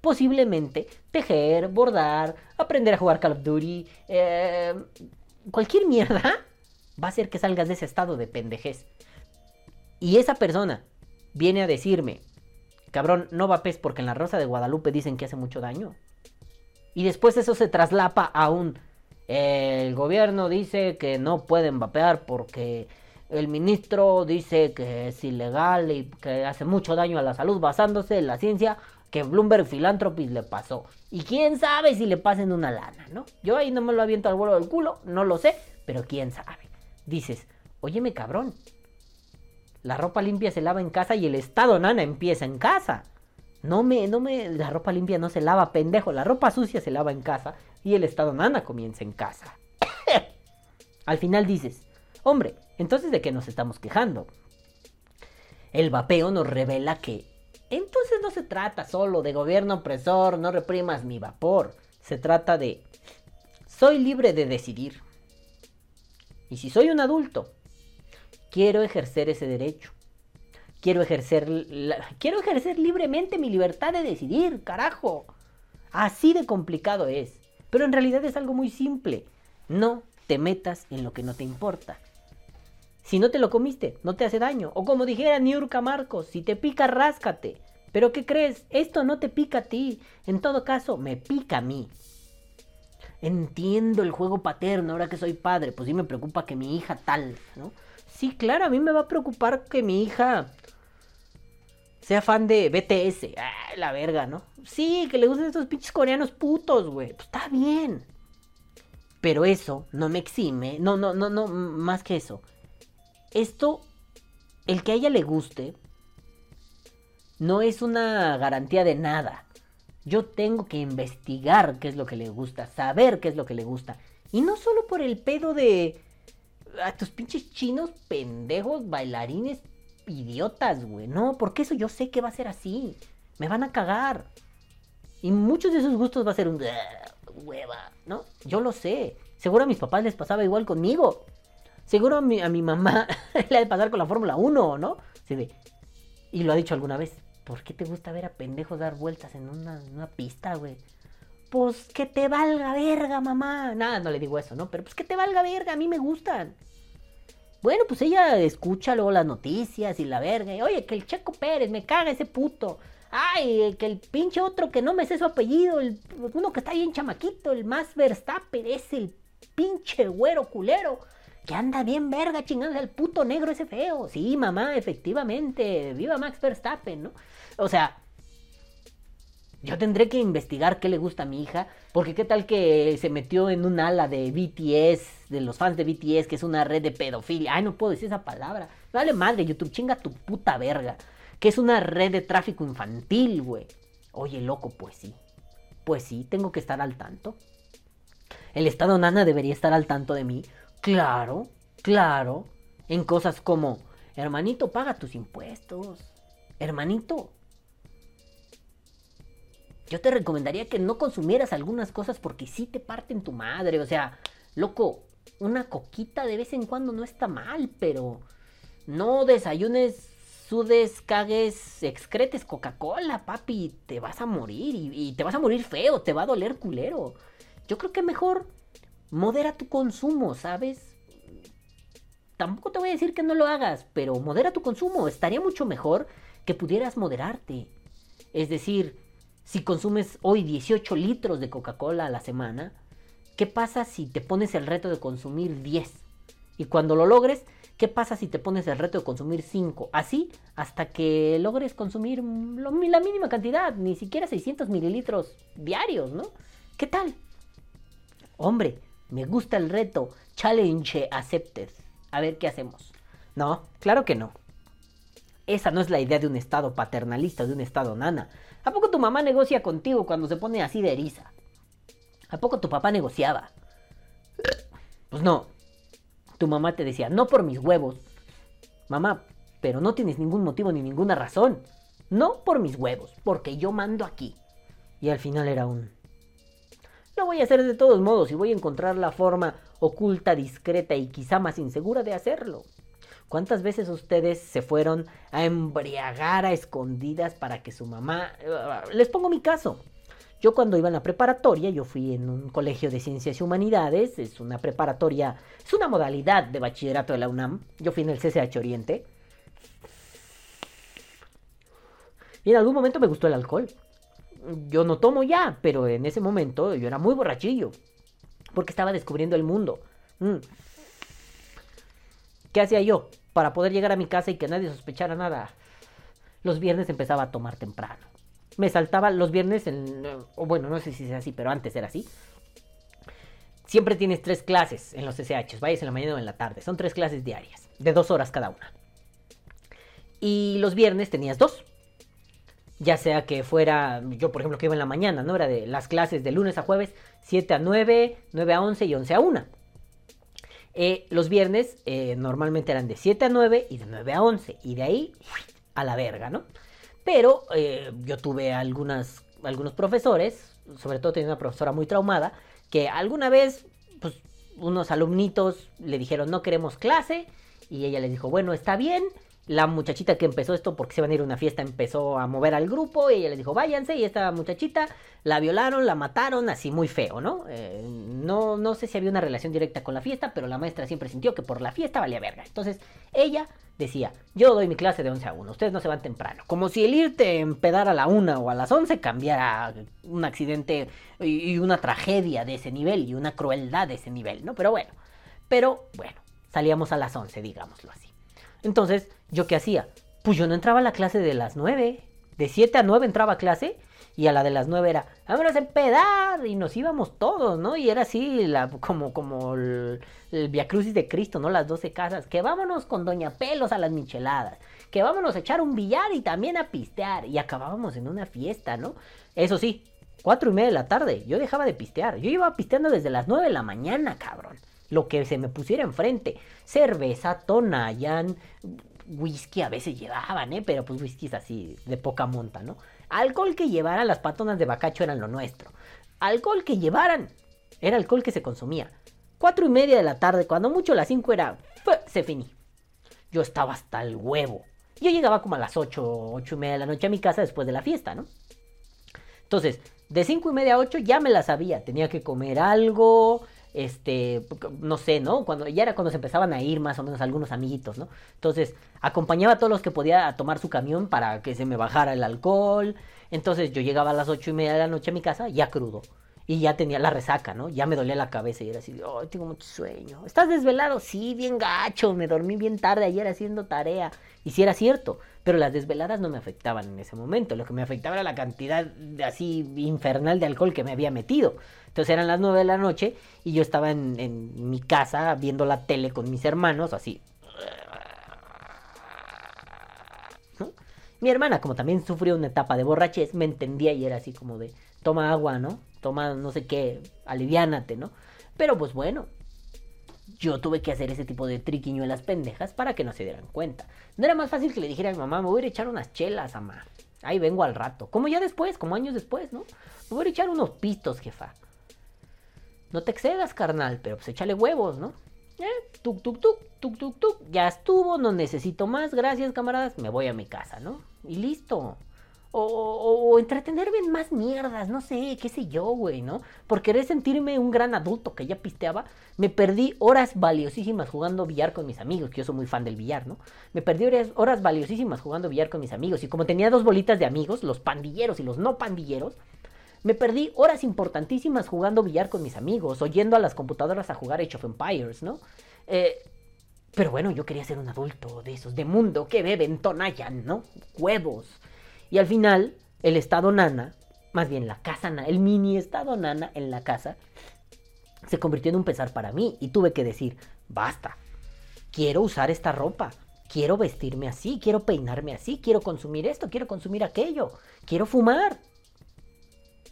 posiblemente tejer, bordar, aprender a jugar Call of Duty, eh, cualquier mierda va a hacer que salgas de ese estado de pendejez. Y esa persona viene a decirme, cabrón, no vapes porque en la Rosa de Guadalupe dicen que hace mucho daño. Y después eso se traslapa a un... El gobierno dice que no pueden vapear porque el ministro dice que es ilegal y que hace mucho daño a la salud basándose en la ciencia que Bloomberg Philanthropies le pasó. Y quién sabe si le pasen una lana, ¿no? Yo ahí no me lo aviento al vuelo del culo, no lo sé, pero quién sabe. Dices, óyeme cabrón, la ropa limpia se lava en casa y el estado nana empieza en casa. No me, no me, la ropa limpia no se lava, pendejo. La ropa sucia se lava en casa y el estado nana comienza en casa. *coughs* Al final dices, hombre, entonces de qué nos estamos quejando. El vapeo nos revela que entonces no se trata solo de gobierno opresor, no reprimas mi vapor. Se trata de soy libre de decidir. Y si soy un adulto, quiero ejercer ese derecho. Quiero ejercer, quiero ejercer libremente mi libertad de decidir, carajo. Así de complicado es. Pero en realidad es algo muy simple. No te metas en lo que no te importa. Si no te lo comiste, no te hace daño. O como dijera Niurka Marcos, si te pica, ráscate. Pero ¿qué crees? Esto no te pica a ti. En todo caso, me pica a mí. Entiendo el juego paterno ahora que soy padre. Pues sí me preocupa que mi hija tal, ¿no? Sí, claro, a mí me va a preocupar que mi hija sea fan de BTS. La verga, ¿no? Sí, que le gusten estos pinches coreanos putos, güey. Pues está bien. Pero eso no me exime. No, no, no, no, más que eso. Esto, el que a ella le guste, no es una garantía de nada. Yo tengo que investigar qué es lo que le gusta, saber qué es lo que le gusta. Y no solo por el pedo de... A tus pinches chinos pendejos, bailarines idiotas, güey. No, porque eso yo sé que va a ser así. Me van a cagar. Y muchos de esos gustos va a ser un... Hueva, ¿no? Yo lo sé. Seguro a mis papás les pasaba igual conmigo. Seguro a mi, a mi mamá *laughs* le ha de pasar con la Fórmula 1, ¿no? Sí, y lo ha dicho alguna vez. ¿Por qué te gusta ver a pendejos dar vueltas en una, una pista, güey? Pues que te valga verga, mamá. Nada, no le digo eso, ¿no? Pero pues que te valga verga, a mí me gustan. Bueno, pues ella escucha luego las noticias y la verga. Oye, que el Checo Pérez, me caga ese puto. Ay, que el pinche otro que no me sé su apellido, el, uno que está bien chamaquito, el más Verstappen, es el pinche güero culero. Que anda bien verga chingando al puto negro ese feo. Sí, mamá, efectivamente. Viva Max Verstappen, ¿no? O sea, yo tendré que investigar qué le gusta a mi hija, porque qué tal que se metió en un ala de BTS, de los fans de BTS, que es una red de pedofilia. Ay, no puedo decir esa palabra. Vale madre, YouTube, chinga tu puta verga. Que es una red de tráfico infantil, güey. Oye, loco, pues sí. Pues sí, tengo que estar al tanto. El Estado Nana debería estar al tanto de mí. Claro, claro. En cosas como, hermanito, paga tus impuestos. Hermanito, yo te recomendaría que no consumieras algunas cosas porque sí te parten tu madre. O sea, loco, una coquita de vez en cuando no está mal, pero no desayunes, sudes, cagues, excretes Coca-Cola, papi. Te vas a morir y, y, te vas a morir feo, te va a doler culero. Yo creo que mejor modera tu consumo, ¿sabes? Tampoco te voy a decir que no lo hagas, pero modera tu consumo. Estaría mucho mejor que pudieras moderarte. Es decir, si consumes hoy 18 litros de Coca-Cola a la semana, ¿qué pasa si te pones el reto de consumir 10? Y cuando lo logres, ¿qué pasa si te pones el reto de consumir 5? Así hasta que logres consumir la mínima cantidad, ni siquiera 600 mililitros diarios, ¿no? ¿Qué tal? Hombre, me gusta el reto. Challenge accepted. A ver qué hacemos. No, claro que no. Esa no es la idea de un estado paternalista, de un estado nana. ¿A poco tu mamá negocia contigo cuando se pone así de eriza? ¿A poco tu papá negociaba? Pues no. Tu mamá te decía, no por mis huevos. Mamá, pero no tienes ningún motivo ni ninguna razón. No por mis huevos, porque yo mando aquí. Y al final era un... Lo voy a hacer de todos modos y voy a encontrar la forma oculta, discreta y quizá más insegura de hacerlo. ¿Cuántas veces ustedes se fueron a embriagar a escondidas para que su mamá... eh, Les pongo mi caso. Yo cuando iba en la preparatoria, yo fui en un colegio de ciencias y humanidades, es una preparatoria, es una modalidad de bachillerato de la UNAM. Yo fui en el CCH Oriente. Y en algún momento me gustó el alcohol. Yo no tomo ya, pero en ese momento yo era muy borrachillo. Porque estaba descubriendo el mundo. Mm. ¿Qué hacía yo? Para poder llegar a mi casa y que nadie sospechara nada. Los viernes empezaba a tomar temprano. Me saltaba los viernes, en, o bueno, no sé si es así, pero antes era así. Siempre tienes tres clases en los SHs, vayas en la mañana o en la tarde. Son tres clases diarias, de dos horas cada una. Y los viernes tenías dos. Ya sea que fuera, yo por ejemplo que iba en la mañana, ¿no? Era de las clases de lunes a jueves, 7 a 9, 9 a 11 y 11 a 1. Eh, los viernes eh, normalmente eran de 7 a 9 y de 9 a 11. Y de ahí a la verga, ¿no? Pero eh, yo tuve algunos profesores, sobre todo tenía una profesora muy traumada, que alguna vez, pues, unos alumnitos le dijeron no queremos clase. Y ella les dijo, bueno, está bien. La muchachita que empezó esto porque se iban a ir a una fiesta empezó a mover al grupo y ella les dijo váyanse y esta muchachita la violaron, la mataron, así muy feo, ¿no? Eh, no, no sé si había una relación directa con la fiesta, pero la maestra siempre sintió que por la fiesta valía verga. Entonces ella decía, yo doy mi clase de 11 a 1, ustedes no se van temprano. Como si el irte a empedar a la 1 o a las 11 cambiara un accidente y y una tragedia de ese nivel y una crueldad de ese nivel, ¿no? Pero bueno, pero bueno, salíamos a las 11, digámoslo así. Entonces, ¿yo qué hacía? Pues yo no entraba a la clase de las 9. De 7 a 9 entraba a clase y a la de las 9 era, vámonos a empedar y nos íbamos todos, ¿no? Y era así la, como, como el, Via Crucis de Cristo, ¿no? Las 12 casas, que vámonos con Doña Pelos a las micheladas, que vámonos a echar un billar y también a pistear y acabábamos en una fiesta, ¿no? Eso sí, 4 y media de la tarde, yo dejaba de pistear, yo iba pisteando desde las 9 de la mañana, cabrón lo que se me pusiera enfrente. Cerveza, Tonayan, whisky a veces llevaban, ¿eh? Pero pues whisky es así, de poca monta, ¿no? Alcohol que llevaran las patonas de bacacho eran lo nuestro. Alcohol que llevaran era alcohol que se consumía. Cuatro y media de la tarde, cuando mucho las cinco era... Se finí. Yo estaba hasta el huevo. Yo llegaba como a las ocho, ocho y media de la noche a mi casa después de la fiesta, ¿no? Entonces, de cinco y media a ocho ya me la sabía. Tenía que comer algo, este, no sé, ¿no? Cuando ya era cuando se empezaban a ir más o menos algunos amiguitos, ¿no? Entonces, acompañaba a todos los que podía tomar su camión para que se me bajara el alcohol. Entonces, yo llegaba a las ocho y media de la noche a mi casa ya crudo. Y ya tenía la resaca, ¿no? Ya me dolía la cabeza y era así, ay, tengo mucho sueño. ¿Estás desvelado? Sí, bien gacho, me dormí bien tarde ayer haciendo tarea. Y sí era cierto, pero las desveladas no me afectaban en ese momento. Lo que me afectaba era la cantidad de así infernal de alcohol que me había metido. Entonces eran las nueve de la noche y yo estaba en, mi casa viendo la tele con mis hermanos, así. Mi hermana, como también sufrió una etapa de borrachez, me entendía y era así como de, toma agua, ¿no? Toma no sé qué, aliviánate, ¿no? Pero pues bueno, yo tuve que hacer ese tipo de triquiñuelas pendejas para que no se dieran cuenta. No era más fácil que le dijera a mi mamá, me voy a ir a echar unas chelas, mamá. Ahí vengo al rato. Como ya después, como años después, ¿no? Me voy a a echar unos pistos, jefa. No te excedas, carnal, pero pues échale huevos, ¿no? Eh, tuk, tuk, tuk, tuk, tuk, tuk. Ya estuvo, no necesito más, gracias, camaradas. Me voy a mi casa, ¿no? Y listo. O, entretenerme en más mierdas, no sé, qué sé yo, güey, ¿no? Por querer sentirme un gran adulto que ya pisteaba, me perdí horas valiosísimas jugando billar con mis amigos, que yo soy muy fan del billar, ¿no? Me perdí horas, horas valiosísimas jugando billar con mis amigos, y como tenía dos bolitas de amigos, los pandilleros y los no pandilleros, me perdí horas importantísimas jugando billar con mis amigos, oyendo a las computadoras a jugar Age of Empires, ¿no? Eh, pero bueno, yo quería ser un adulto de esos, de mundo, que beben, tonayan, ¿no? Huevos. Y al final, el estado nana, más bien la casa nana, el mini estado nana en la casa, se convirtió en un pesar para mí y tuve que decir, basta, quiero usar esta ropa, quiero vestirme así, quiero peinarme así, quiero consumir esto, quiero consumir aquello, quiero fumar.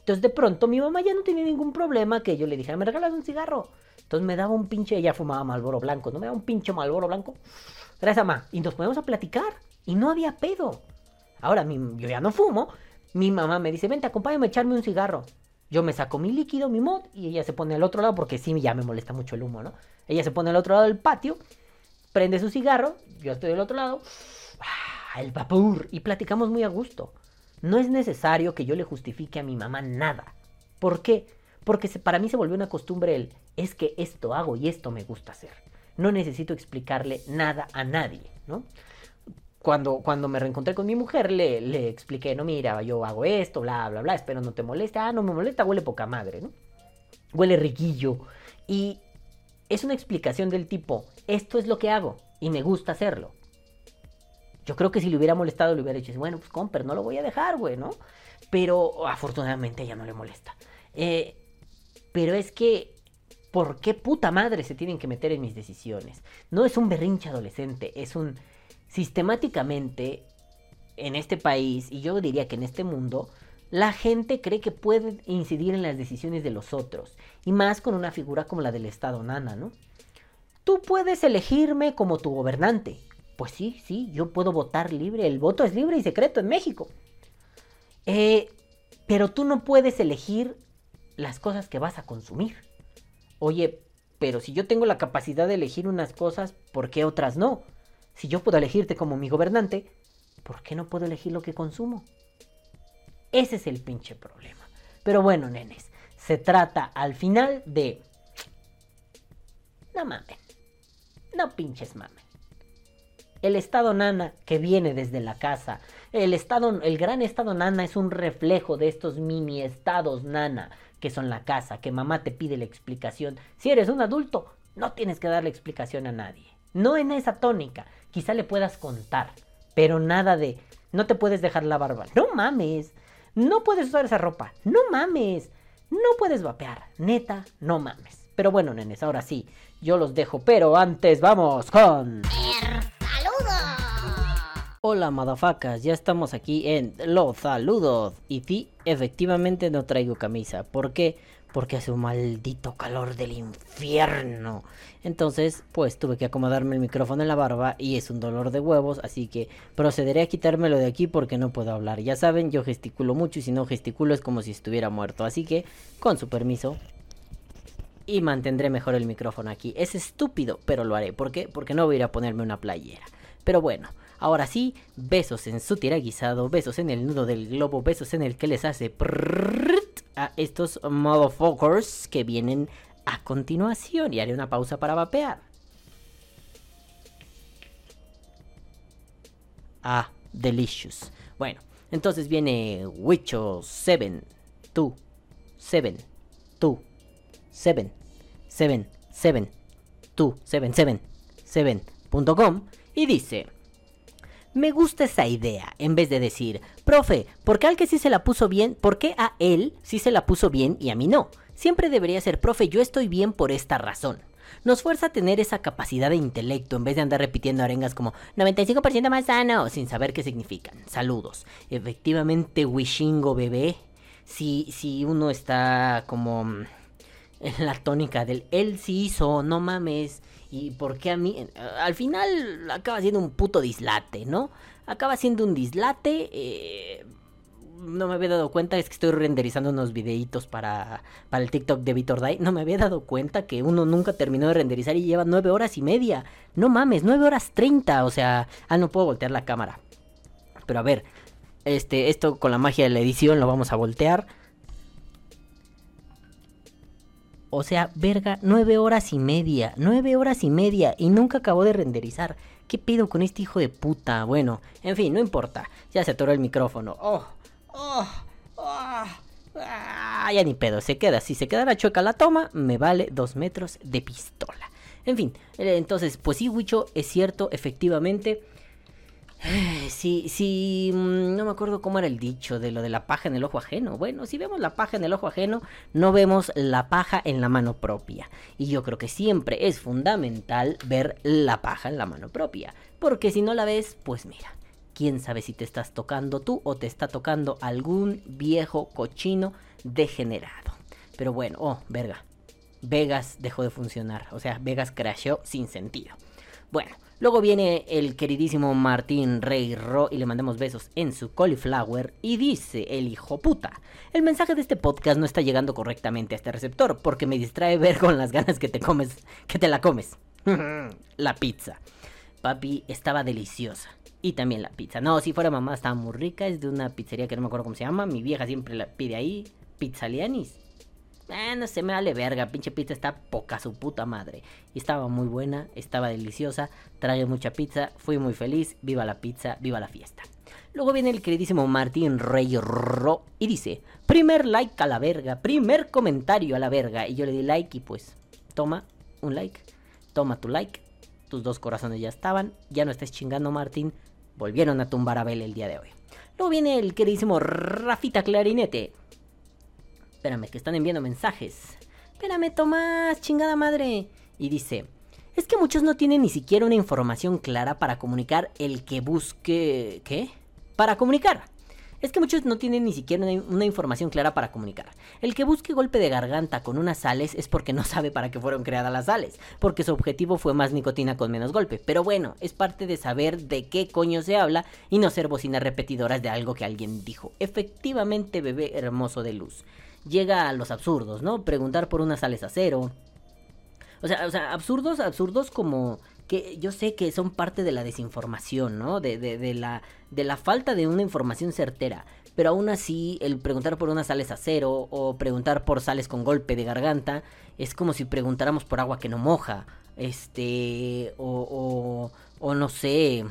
Entonces de pronto mi mamá ya no tenía ningún problema que yo le dijera, ¿me regalas un cigarro? Entonces me daba un pinche, ella fumaba Malboro Blanco, ¿no? Me daba un pinche Malboro Blanco. Gracias, mamá. Y nos ponemos a platicar. Y no había pedo. Ahora, yo ya no fumo. Mi mamá me dice, vente, acompáñame a echarme un cigarro. Yo me saco mi líquido, mi mod, y ella se pone al otro lado, porque sí, ya me molesta mucho el humo, ¿no? Ella se pone al otro lado del patio, prende su cigarro, yo estoy del otro lado, ¡ah! el vapor, y platicamos muy a gusto. No es necesario que yo le justifique a mi mamá nada. ¿Por qué? Porque para mí se volvió una costumbre el, es que esto hago y esto me gusta hacer. No necesito explicarle nada a nadie, ¿no? Cuando, cuando me reencontré con mi mujer, le, le expliqué, no, mira, yo hago esto, bla, bla, bla, espero no te moleste. Ah, no me molesta, huele poca madre, ¿no? Huele riquillo. Y es una explicación del tipo, esto es lo que hago y me gusta hacerlo. Yo creo que si le hubiera molestado, le hubiera dicho, bueno, pues comper, no lo voy a dejar, güey, ¿no? Pero afortunadamente a ella no le molesta. Eh, pero es que, ¿por qué puta madre se tienen que meter en mis decisiones? No es un berrinche adolescente, es un sistemáticamente en este país, y yo diría que en este mundo, la gente cree que puede incidir en las decisiones de los otros, y más con una figura como la del Estado Nana, ¿no? Tú puedes elegirme como tu gobernante. Pues sí, sí, yo puedo votar libre, el voto es libre y secreto en México. Eh, pero tú no puedes elegir las cosas que vas a consumir. Oye, pero si yo tengo la capacidad de elegir unas cosas, ¿por qué otras no? Si yo puedo elegirte como mi gobernante, ¿por qué no puedo elegir lo que consumo? Ese es el pinche problema. Pero bueno, nenes, se trata al final de... No mamen. No pinches mamen. El estado nana que viene desde la casa. El estado, el gran estado nana es un reflejo de estos mini estados nana que son la casa, que mamá te pide la explicación. Si eres un adulto, no tienes que darle explicación a nadie. No en esa tónica. Quizá le puedas contar, pero nada de no te puedes dejar la barba. No mames. No puedes usar esa ropa. No mames. No puedes vapear. Neta, no mames. Pero bueno, nenes, ahora sí, yo los dejo, pero antes vamos con... Hola, madafacas, ya estamos aquí en Los Saludos. Y sí, efectivamente no traigo camisa. ¿Por qué? Porque hace un maldito calor del infierno. Entonces, pues tuve que acomodarme el micrófono en la barba y es un dolor de huevos, así que procederé a quitármelo de aquí porque no puedo hablar. Ya saben, yo gesticulo mucho y si no gesticulo es como si estuviera muerto. Así que, con su permiso, y mantendré mejor el micrófono aquí. Es estúpido, pero lo haré. ¿Por qué? Porque no voy a ir a ponerme una playera. Pero bueno, ahora sí, besos en su tiraguisado, besos en el nudo del globo, besos en el que les hace a estos motherfuckers que vienen a continuación. Y haré una pausa para vapear. Ah, delicious. Bueno, entonces viene Wicho 7, tú, 7, tú, 7, 7, 7, tú, 7, 7, 7.com y dice... Me gusta esa idea, en vez de decir, profe, ¿por qué al que sí se la puso bien, por qué a él sí se la puso bien y a mí no? Siempre debería ser, profe, yo estoy bien por esta razón. Nos fuerza a tener esa capacidad de intelecto en vez de andar repitiendo arengas como 95% más sano sin saber qué significan. Saludos. Efectivamente, Wishingo bebé. Si, si uno está como *laughs* la tónica del él sí hizo, no mames. ¿Y por qué a mí? Al final acaba siendo un puto dislate, ¿no? Acaba siendo un dislate. eh, no me había dado cuenta, es que estoy renderizando unos videitos para, para el TikTok de Vitor Dai. No me había dado cuenta que uno nunca terminó de renderizar y lleva nueve horas y media. No mames, nueve horas treinta. O sea, ah, no puedo voltear la cámara. Pero a ver, este, esto con la magia de la edición lo vamos a voltear. O sea, verga, nueve horas y media, nueve horas y media y nunca acabó de renderizar. ¿Qué pido con este hijo de puta? Bueno, en fin, no importa. Ya se atoró el micrófono. Oh, oh, oh, ah, ya ni pedo, se queda. Si se quedara chueca la toma, me vale dos metros de pistola. En fin, eh, entonces, pues sí, Wicho, es cierto, efectivamente. Sí, sí, mm, no me acuerdo cómo era el dicho de lo de la paja en el ojo ajeno. Bueno, si vemos la paja en el ojo ajeno, no vemos la paja en la mano propia. Y yo creo que siempre es fundamental ver la paja en la mano propia. Porque si no la ves, pues mira, quién sabe si te estás tocando tú o te está tocando algún viejo cochino degenerado. Pero bueno, oh, verga. Vegas dejó de funcionar. O sea, Vegas crasheó sin sentido. Bueno, luego viene el queridísimo Martín Rey Ro y le mandamos besos en su cauliflower y dice el hijo puta. El mensaje de este podcast no está llegando correctamente a este receptor porque me distrae ver con las ganas que te comes, que te la comes. *laughs* la pizza. Papi, estaba deliciosa. Y también la pizza. No, si fuera mamá, estaba muy rica. Es de una pizzería que no me acuerdo cómo se llama. Mi vieja siempre la pide ahí. Pizzalianis. No se me vale verga. Pinche pizza está poca su puta madre. Estaba muy buena, estaba deliciosa. Traje mucha pizza. Fui muy feliz. Viva la pizza, viva la fiesta. Luego viene el queridísimo Martín Rey Ro y dice: Primer like a la verga, primer comentario a la verga. Y yo le di like y pues, toma un like, toma tu like. Tus dos corazones ya estaban. Ya no estés chingando, Martín volvieron a tumbar a Bel el día de hoy. Luego viene el queridísimo Rafita Clarinete. Espérame, que están enviando mensajes. Espérame, Tomás, chingada madre. Y dice, es que muchos no tienen ni siquiera una información clara para comunicar el que busque... ¿Qué? Para comunicar es que muchos no tienen ni siquiera una, información clara para comunicar. El que busque golpe de garganta con unas sales es porque no *laughs* sabe para qué fueron creadas las sales, porque su objetivo fue más nicotina con menos golpe. Pero bueno, es parte de saber de qué coño se habla y no ser bocinas repetidoras de algo que alguien dijo. Efectivamente, bebé hermoso de luz. Llega a los absurdos, ¿no? Preguntar por unas sales a cero. O sea, o sea, absurdos, absurdos como que yo sé que son parte de la desinformación, ¿no? De, de, la, de la falta de una información certera. Pero aún así, el preguntar por unas sales a cero o preguntar por sales con golpe de garganta es como si preguntáramos por agua que no moja. Este, o, o, o no sé.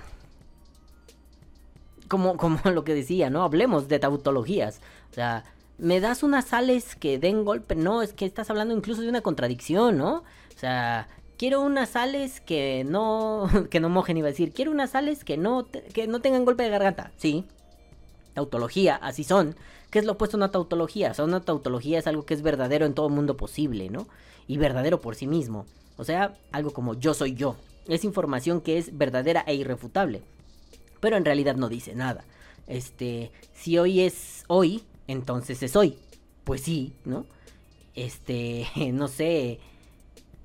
Como, como *laughs* lo que decía, ¿no? Hablemos de tautologías. O sea, me das unas sales que den golpe. No, es que estás hablando incluso de una contradicción, ¿no? O sea, quiero unas sales que no *laughs* que no mojen iba a decir quiero unas sales que no que no tengan golpe de garganta sí. Tautología así son. Qué es lo opuesto a una tautología o sea una tautología es algo que es verdadero en todo mundo posible no y verdadero por sí mismo. O sea algo como yo soy yo. Es información que es verdadera e irrefutable. Pero en realidad no dice nada. Este si hoy es hoy entonces es hoy pues sí no este *laughs* no sé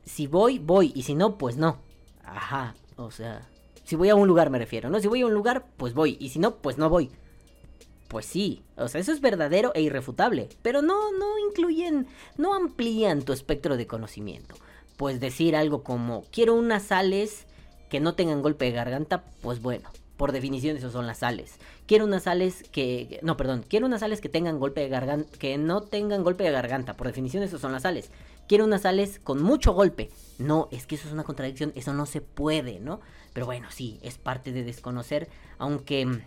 si voy, voy, y si no, pues no. Ajá, o sea, si voy a un lugar me refiero, ¿no? Si voy a un lugar, pues voy, y si no, pues no voy. Pues sí, o sea, eso es verdadero e irrefutable, pero no, no incluyen, no amplían tu espectro de conocimiento. Pues decir algo como, quiero unas sales que no tengan golpe de garganta, pues bueno, por definición eso son las sales. Quiero unas sales que, no, perdón, quiero unas sales que tengan golpe de garganta, que no tengan golpe de garganta, por definición eso son las sales quiere unas sales con mucho golpe. No, es que eso es una contradicción, eso no se puede, ¿no? Pero bueno, sí, es parte de desconocer, aunque mm,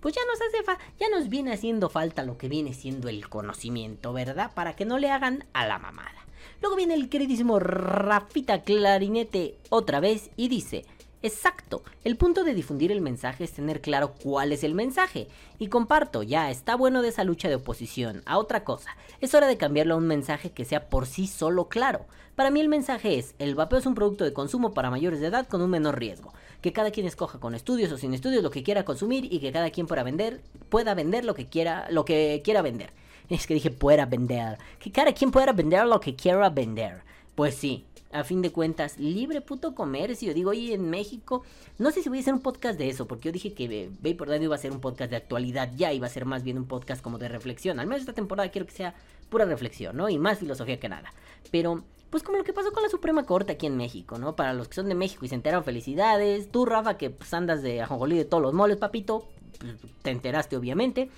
pues ya nos hace fa ya nos viene haciendo falta lo que viene siendo el conocimiento, ¿verdad? Para que no le hagan a la mamada. Luego viene el queridísimo Rafita Clarinete otra vez y dice, Exacto, el punto de difundir el mensaje es tener claro cuál es el mensaje. Y comparto, ya, está bueno de esa lucha de oposición. A otra cosa, es hora de cambiarlo a un mensaje que sea por sí solo claro. Para mí el mensaje es, el vapeo es un producto de consumo para mayores de edad con un menor riesgo. Que cada quien escoja con estudios o sin estudios lo que quiera consumir y que cada quien pueda vender, pueda vender lo que quiera, lo que quiera vender. *laughs* Es que dije pueda vender. Que cada quien pueda vender lo que quiera vender. Pues sí, a fin de cuentas, libre puto comercio. Digo, oye, en México, no sé si voy a hacer un podcast de eso, porque yo dije que Ve por iba a ser un podcast de actualidad, ya iba a ser más bien un podcast como de reflexión. Al menos esta temporada quiero que sea pura reflexión, ¿no? Y más filosofía que nada. Pero, pues como lo que pasó con la Suprema Corte aquí en México, ¿no? Para los que son de México y se enteraron, felicidades. Tú, Rafa, que pues, andas de ajonjolí de todos los moles, papito, pues, te enteraste obviamente.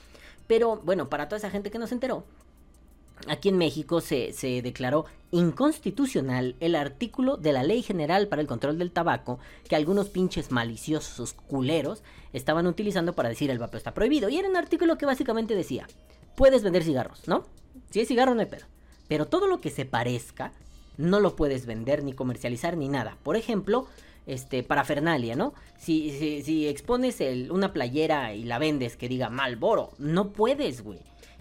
Pero bueno, para toda esa gente que no se enteró, aquí en México se, declaró inconstitucional el artículo de la Ley General para el Control del Tabaco que algunos pinches maliciosos culeros estaban utilizando para decir el vapeo está prohibido. Y era un artículo que básicamente decía, puedes vender cigarros, ¿no? Si es cigarro no hay pedo. Pero todo lo que se parezca, no lo puedes vender ni comercializar ni nada. Por ejemplo, este, parafernalia, ¿no? Si, si, si expones una playera y la vendes que diga Malboro, no puedes, güey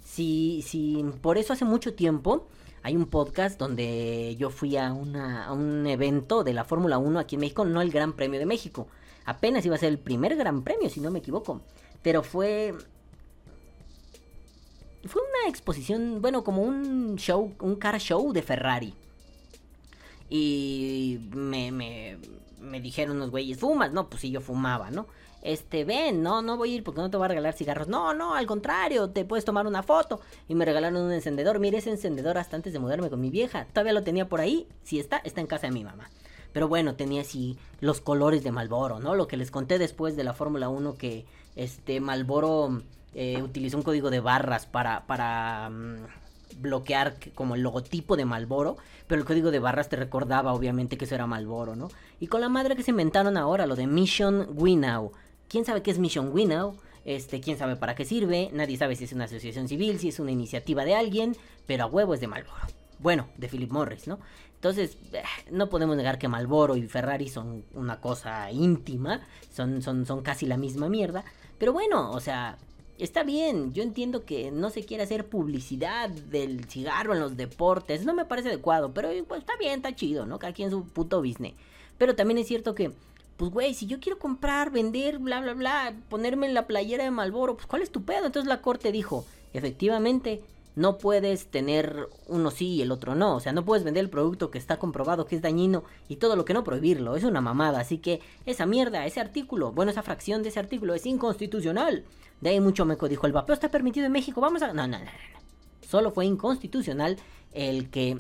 si, si por eso hace mucho tiempo hay un podcast donde yo fui a, una, un evento de la Fórmula 1 aquí en México, no el Gran Premio de México. Apenas iba a ser el primer Gran Premio, si no me equivoco. Pero fue... Fue una exposición, bueno, como un show, un car show de Ferrari. Y me, me, me dijeron unos güeyes, ¿fumas? No, pues sí, yo fumaba, ¿no? Este, ven, no, no voy a ir porque no te voy a regalar cigarros. No, no, al contrario, te puedes tomar una foto. Y me regalaron un encendedor. Mire ese encendedor hasta antes de mudarme con mi vieja. Todavía lo tenía por ahí. Si está, está en casa de mi mamá. Pero bueno, tenía así los colores de Malboro, ¿no? Lo que les conté después de la Fórmula 1 que este Malboro eh, utilizó un código de barras para, para mm, bloquear como el logotipo de Malboro, pero el código de barras te recordaba obviamente que eso era Malboro, ¿no? Y con la madre que se inventaron ahora, lo de Mission Winnow. ¿Quién sabe qué es Mission Winnow? Este, quién sabe para qué sirve, nadie sabe si es una asociación civil, si es una iniciativa de alguien, pero a huevo es de Malboro. Bueno, de Philip Morris, ¿no? Entonces, eh, no podemos negar que Malboro y Ferrari son una cosa íntima, son, son, son casi la misma mierda, pero bueno, o sea, está bien, yo entiendo que no se quiere hacer publicidad del cigarro en los deportes, no me parece adecuado, pero pues está bien, está chido, ¿no? Cada quien su puto business. Pero también es cierto que, pues güey, si yo quiero comprar, vender, bla, bla, bla, ponerme en la playera de Malboro, pues ¿cuál es tu pedo? Entonces la corte dijo, efectivamente, no puedes tener uno sí y el otro no. O sea, no puedes vender el producto que está comprobado que es dañino y todo lo que no prohibirlo. Es una mamada. Así que esa mierda, ese artículo, bueno, esa fracción de ese artículo es inconstitucional. De ahí mucho meco dijo, el vapeo está permitido en México. Vamos a... No, no, no, no. Solo fue inconstitucional el que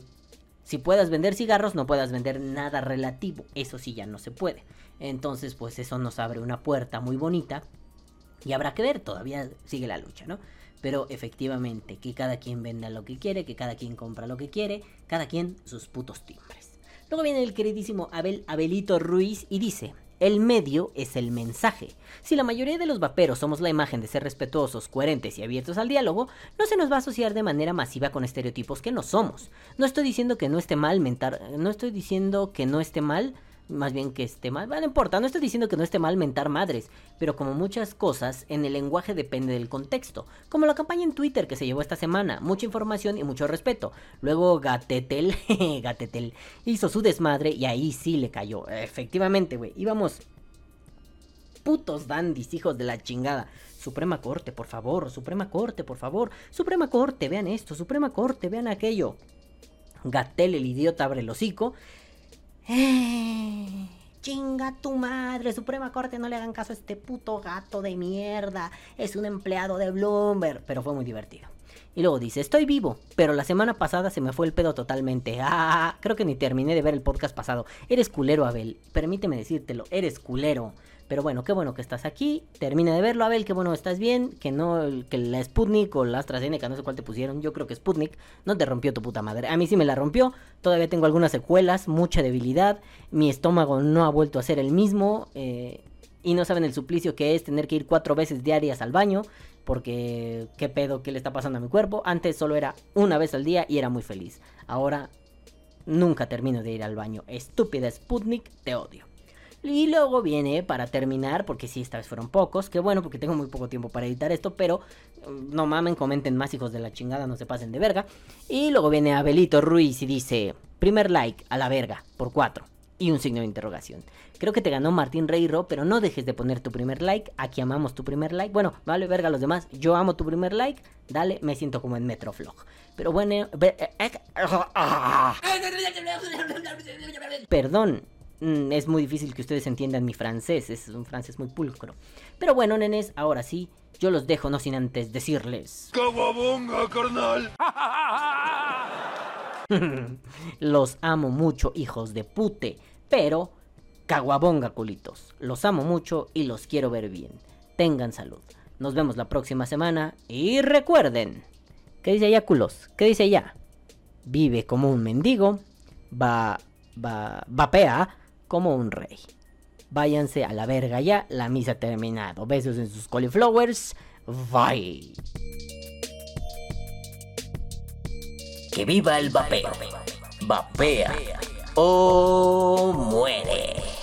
si puedas vender cigarros no puedas vender nada relativo. Eso sí ya no se puede. Entonces, pues eso nos abre una puerta muy bonita. Y habrá que ver, todavía sigue la lucha, ¿no? Pero efectivamente, que cada quien venda lo que quiere, que cada quien compra lo que quiere, cada quien sus putos timbres. Luego viene el queridísimo Abel Abelito Ruiz y dice, el medio es el mensaje. Si la mayoría de los vaperos somos la imagen de ser respetuosos, coherentes y abiertos al diálogo, no se nos va a asociar de manera masiva con estereotipos que no somos. No estoy diciendo que no esté mal mentar, no estoy diciendo que no esté mal más bien que esté mal. Bueno, no importa, no estoy diciendo que no esté mal mentar madres, pero como muchas cosas, en el lenguaje depende del contexto. Como la campaña en Twitter que se llevó esta semana, mucha información y mucho respeto. Luego Gatetel, *laughs* Gatetel hizo su desmadre y ahí sí le cayó. Efectivamente, güey, íbamos putos dandis, hijos de la chingada. Suprema Corte, por favor, Suprema Corte, por favor. Suprema Corte, vean esto, Suprema Corte, vean aquello. Gatel, el idiota, abre el hocico eh, chinga tu madre, Suprema Corte, no le hagan caso a este puto gato de mierda. Es un empleado de Bloomberg. Pero fue muy divertido. Y luego dice, estoy vivo, pero la semana pasada se me fue el pedo totalmente. Ah, creo que ni terminé de ver el podcast pasado. Eres culero, Abel. Permíteme decírtelo, eres culero. Pero bueno, qué bueno que estás aquí. Termina de verlo, Abel. Qué bueno estás bien. Que no, que la Sputnik o la AstraZeneca, no sé cuál te pusieron. Yo creo que Sputnik no te rompió tu puta madre. A mí sí me la rompió. Todavía tengo algunas secuelas, mucha debilidad. Mi estómago no ha vuelto a ser el mismo. Eh, y no saben el suplicio que es tener que ir cuatro veces diarias al baño. Porque qué pedo, qué le está pasando a mi cuerpo. Antes solo era una vez al día y era muy feliz. Ahora nunca termino de ir al baño. Estúpida Sputnik, te odio. Y luego viene, para terminar, porque sí, esta vez fueron pocos, que bueno, porque tengo muy poco tiempo para editar esto, pero mm, no mamen, comenten más hijos de la chingada, no se pasen de verga. Y luego viene Abelito Ruiz y dice, primer like a la verga, por cuatro. Y un signo de interrogación. Creo que te ganó Martín Reiro, pero no dejes de poner tu primer like. Aquí amamos tu primer like. Bueno, vale verga a los demás. Yo amo tu primer like. Dale, me siento como en Metroflog. Pero bueno... Eh, eh, *laughs* Perdón, Mm, es muy difícil que ustedes entiendan mi francés, es un francés muy pulcro. Pero bueno, nenes, ahora sí, yo los dejo no sin antes decirles... ¡Caguabonga, carnal! *laughs* los amo mucho, hijos de pute, pero... Caguabonga, culitos. Los amo mucho y los quiero ver bien. Tengan salud. Nos vemos la próxima semana y recuerden... ¿Qué dice allá, culos? ¿Qué dice allá? Vive como un mendigo, va, va, vapea como un rey. Váyanse a la verga ya, la misa ha terminado. Besos en sus cauliflowers. Bye. Que viva el vapeo. Vapea o muere.